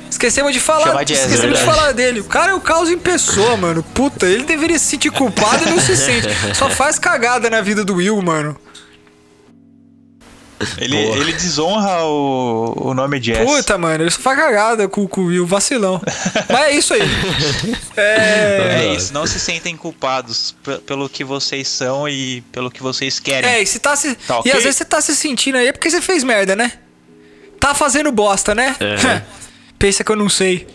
Esquecemos de falar, Chama Jazz, esquecemos de verdade. falar dele. O cara é o caos em pessoa, mano. Puta, ele deveria se sentir culpado e não se sente. Só faz cagada na vida do Will, mano. Ele, ele desonra o, o nome Jazz. Puta, mano, ele só faz cagada com, com o Will, vacilão. Mas é isso aí. É. É isso, não se sentem culpados pelo que vocês são e pelo que vocês querem. É, e se tá se. Tá ok? E às vezes você tá se sentindo aí é porque você fez merda, né? Tá fazendo bosta, né? É. Pensa que eu não sei.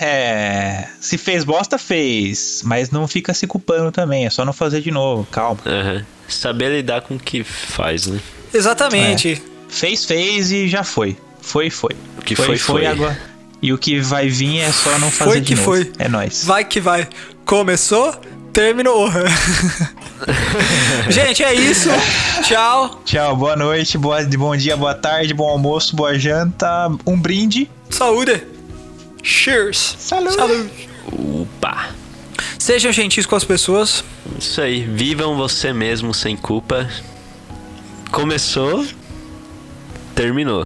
É, se fez bosta, fez. Mas não fica se culpando também, é só não fazer de novo, calma. Aham. Saber lidar com o que faz, né? Exatamente. Fez, fez e já foi. Foi, foi. O que foi, foi. agora. E o que vai vir é só não fazer Foi de que novo. foi. É nóis. Vai que vai. Começou, terminou. Gente, é isso. Tchau. Tchau, boa noite, boa, bom dia, boa tarde, bom almoço, boa janta. Um brinde. Saúde. Cheers. Salud. Saúde. Opa! Sejam gentis com as pessoas. Isso aí, vivam você mesmo sem culpa. Começou, terminou.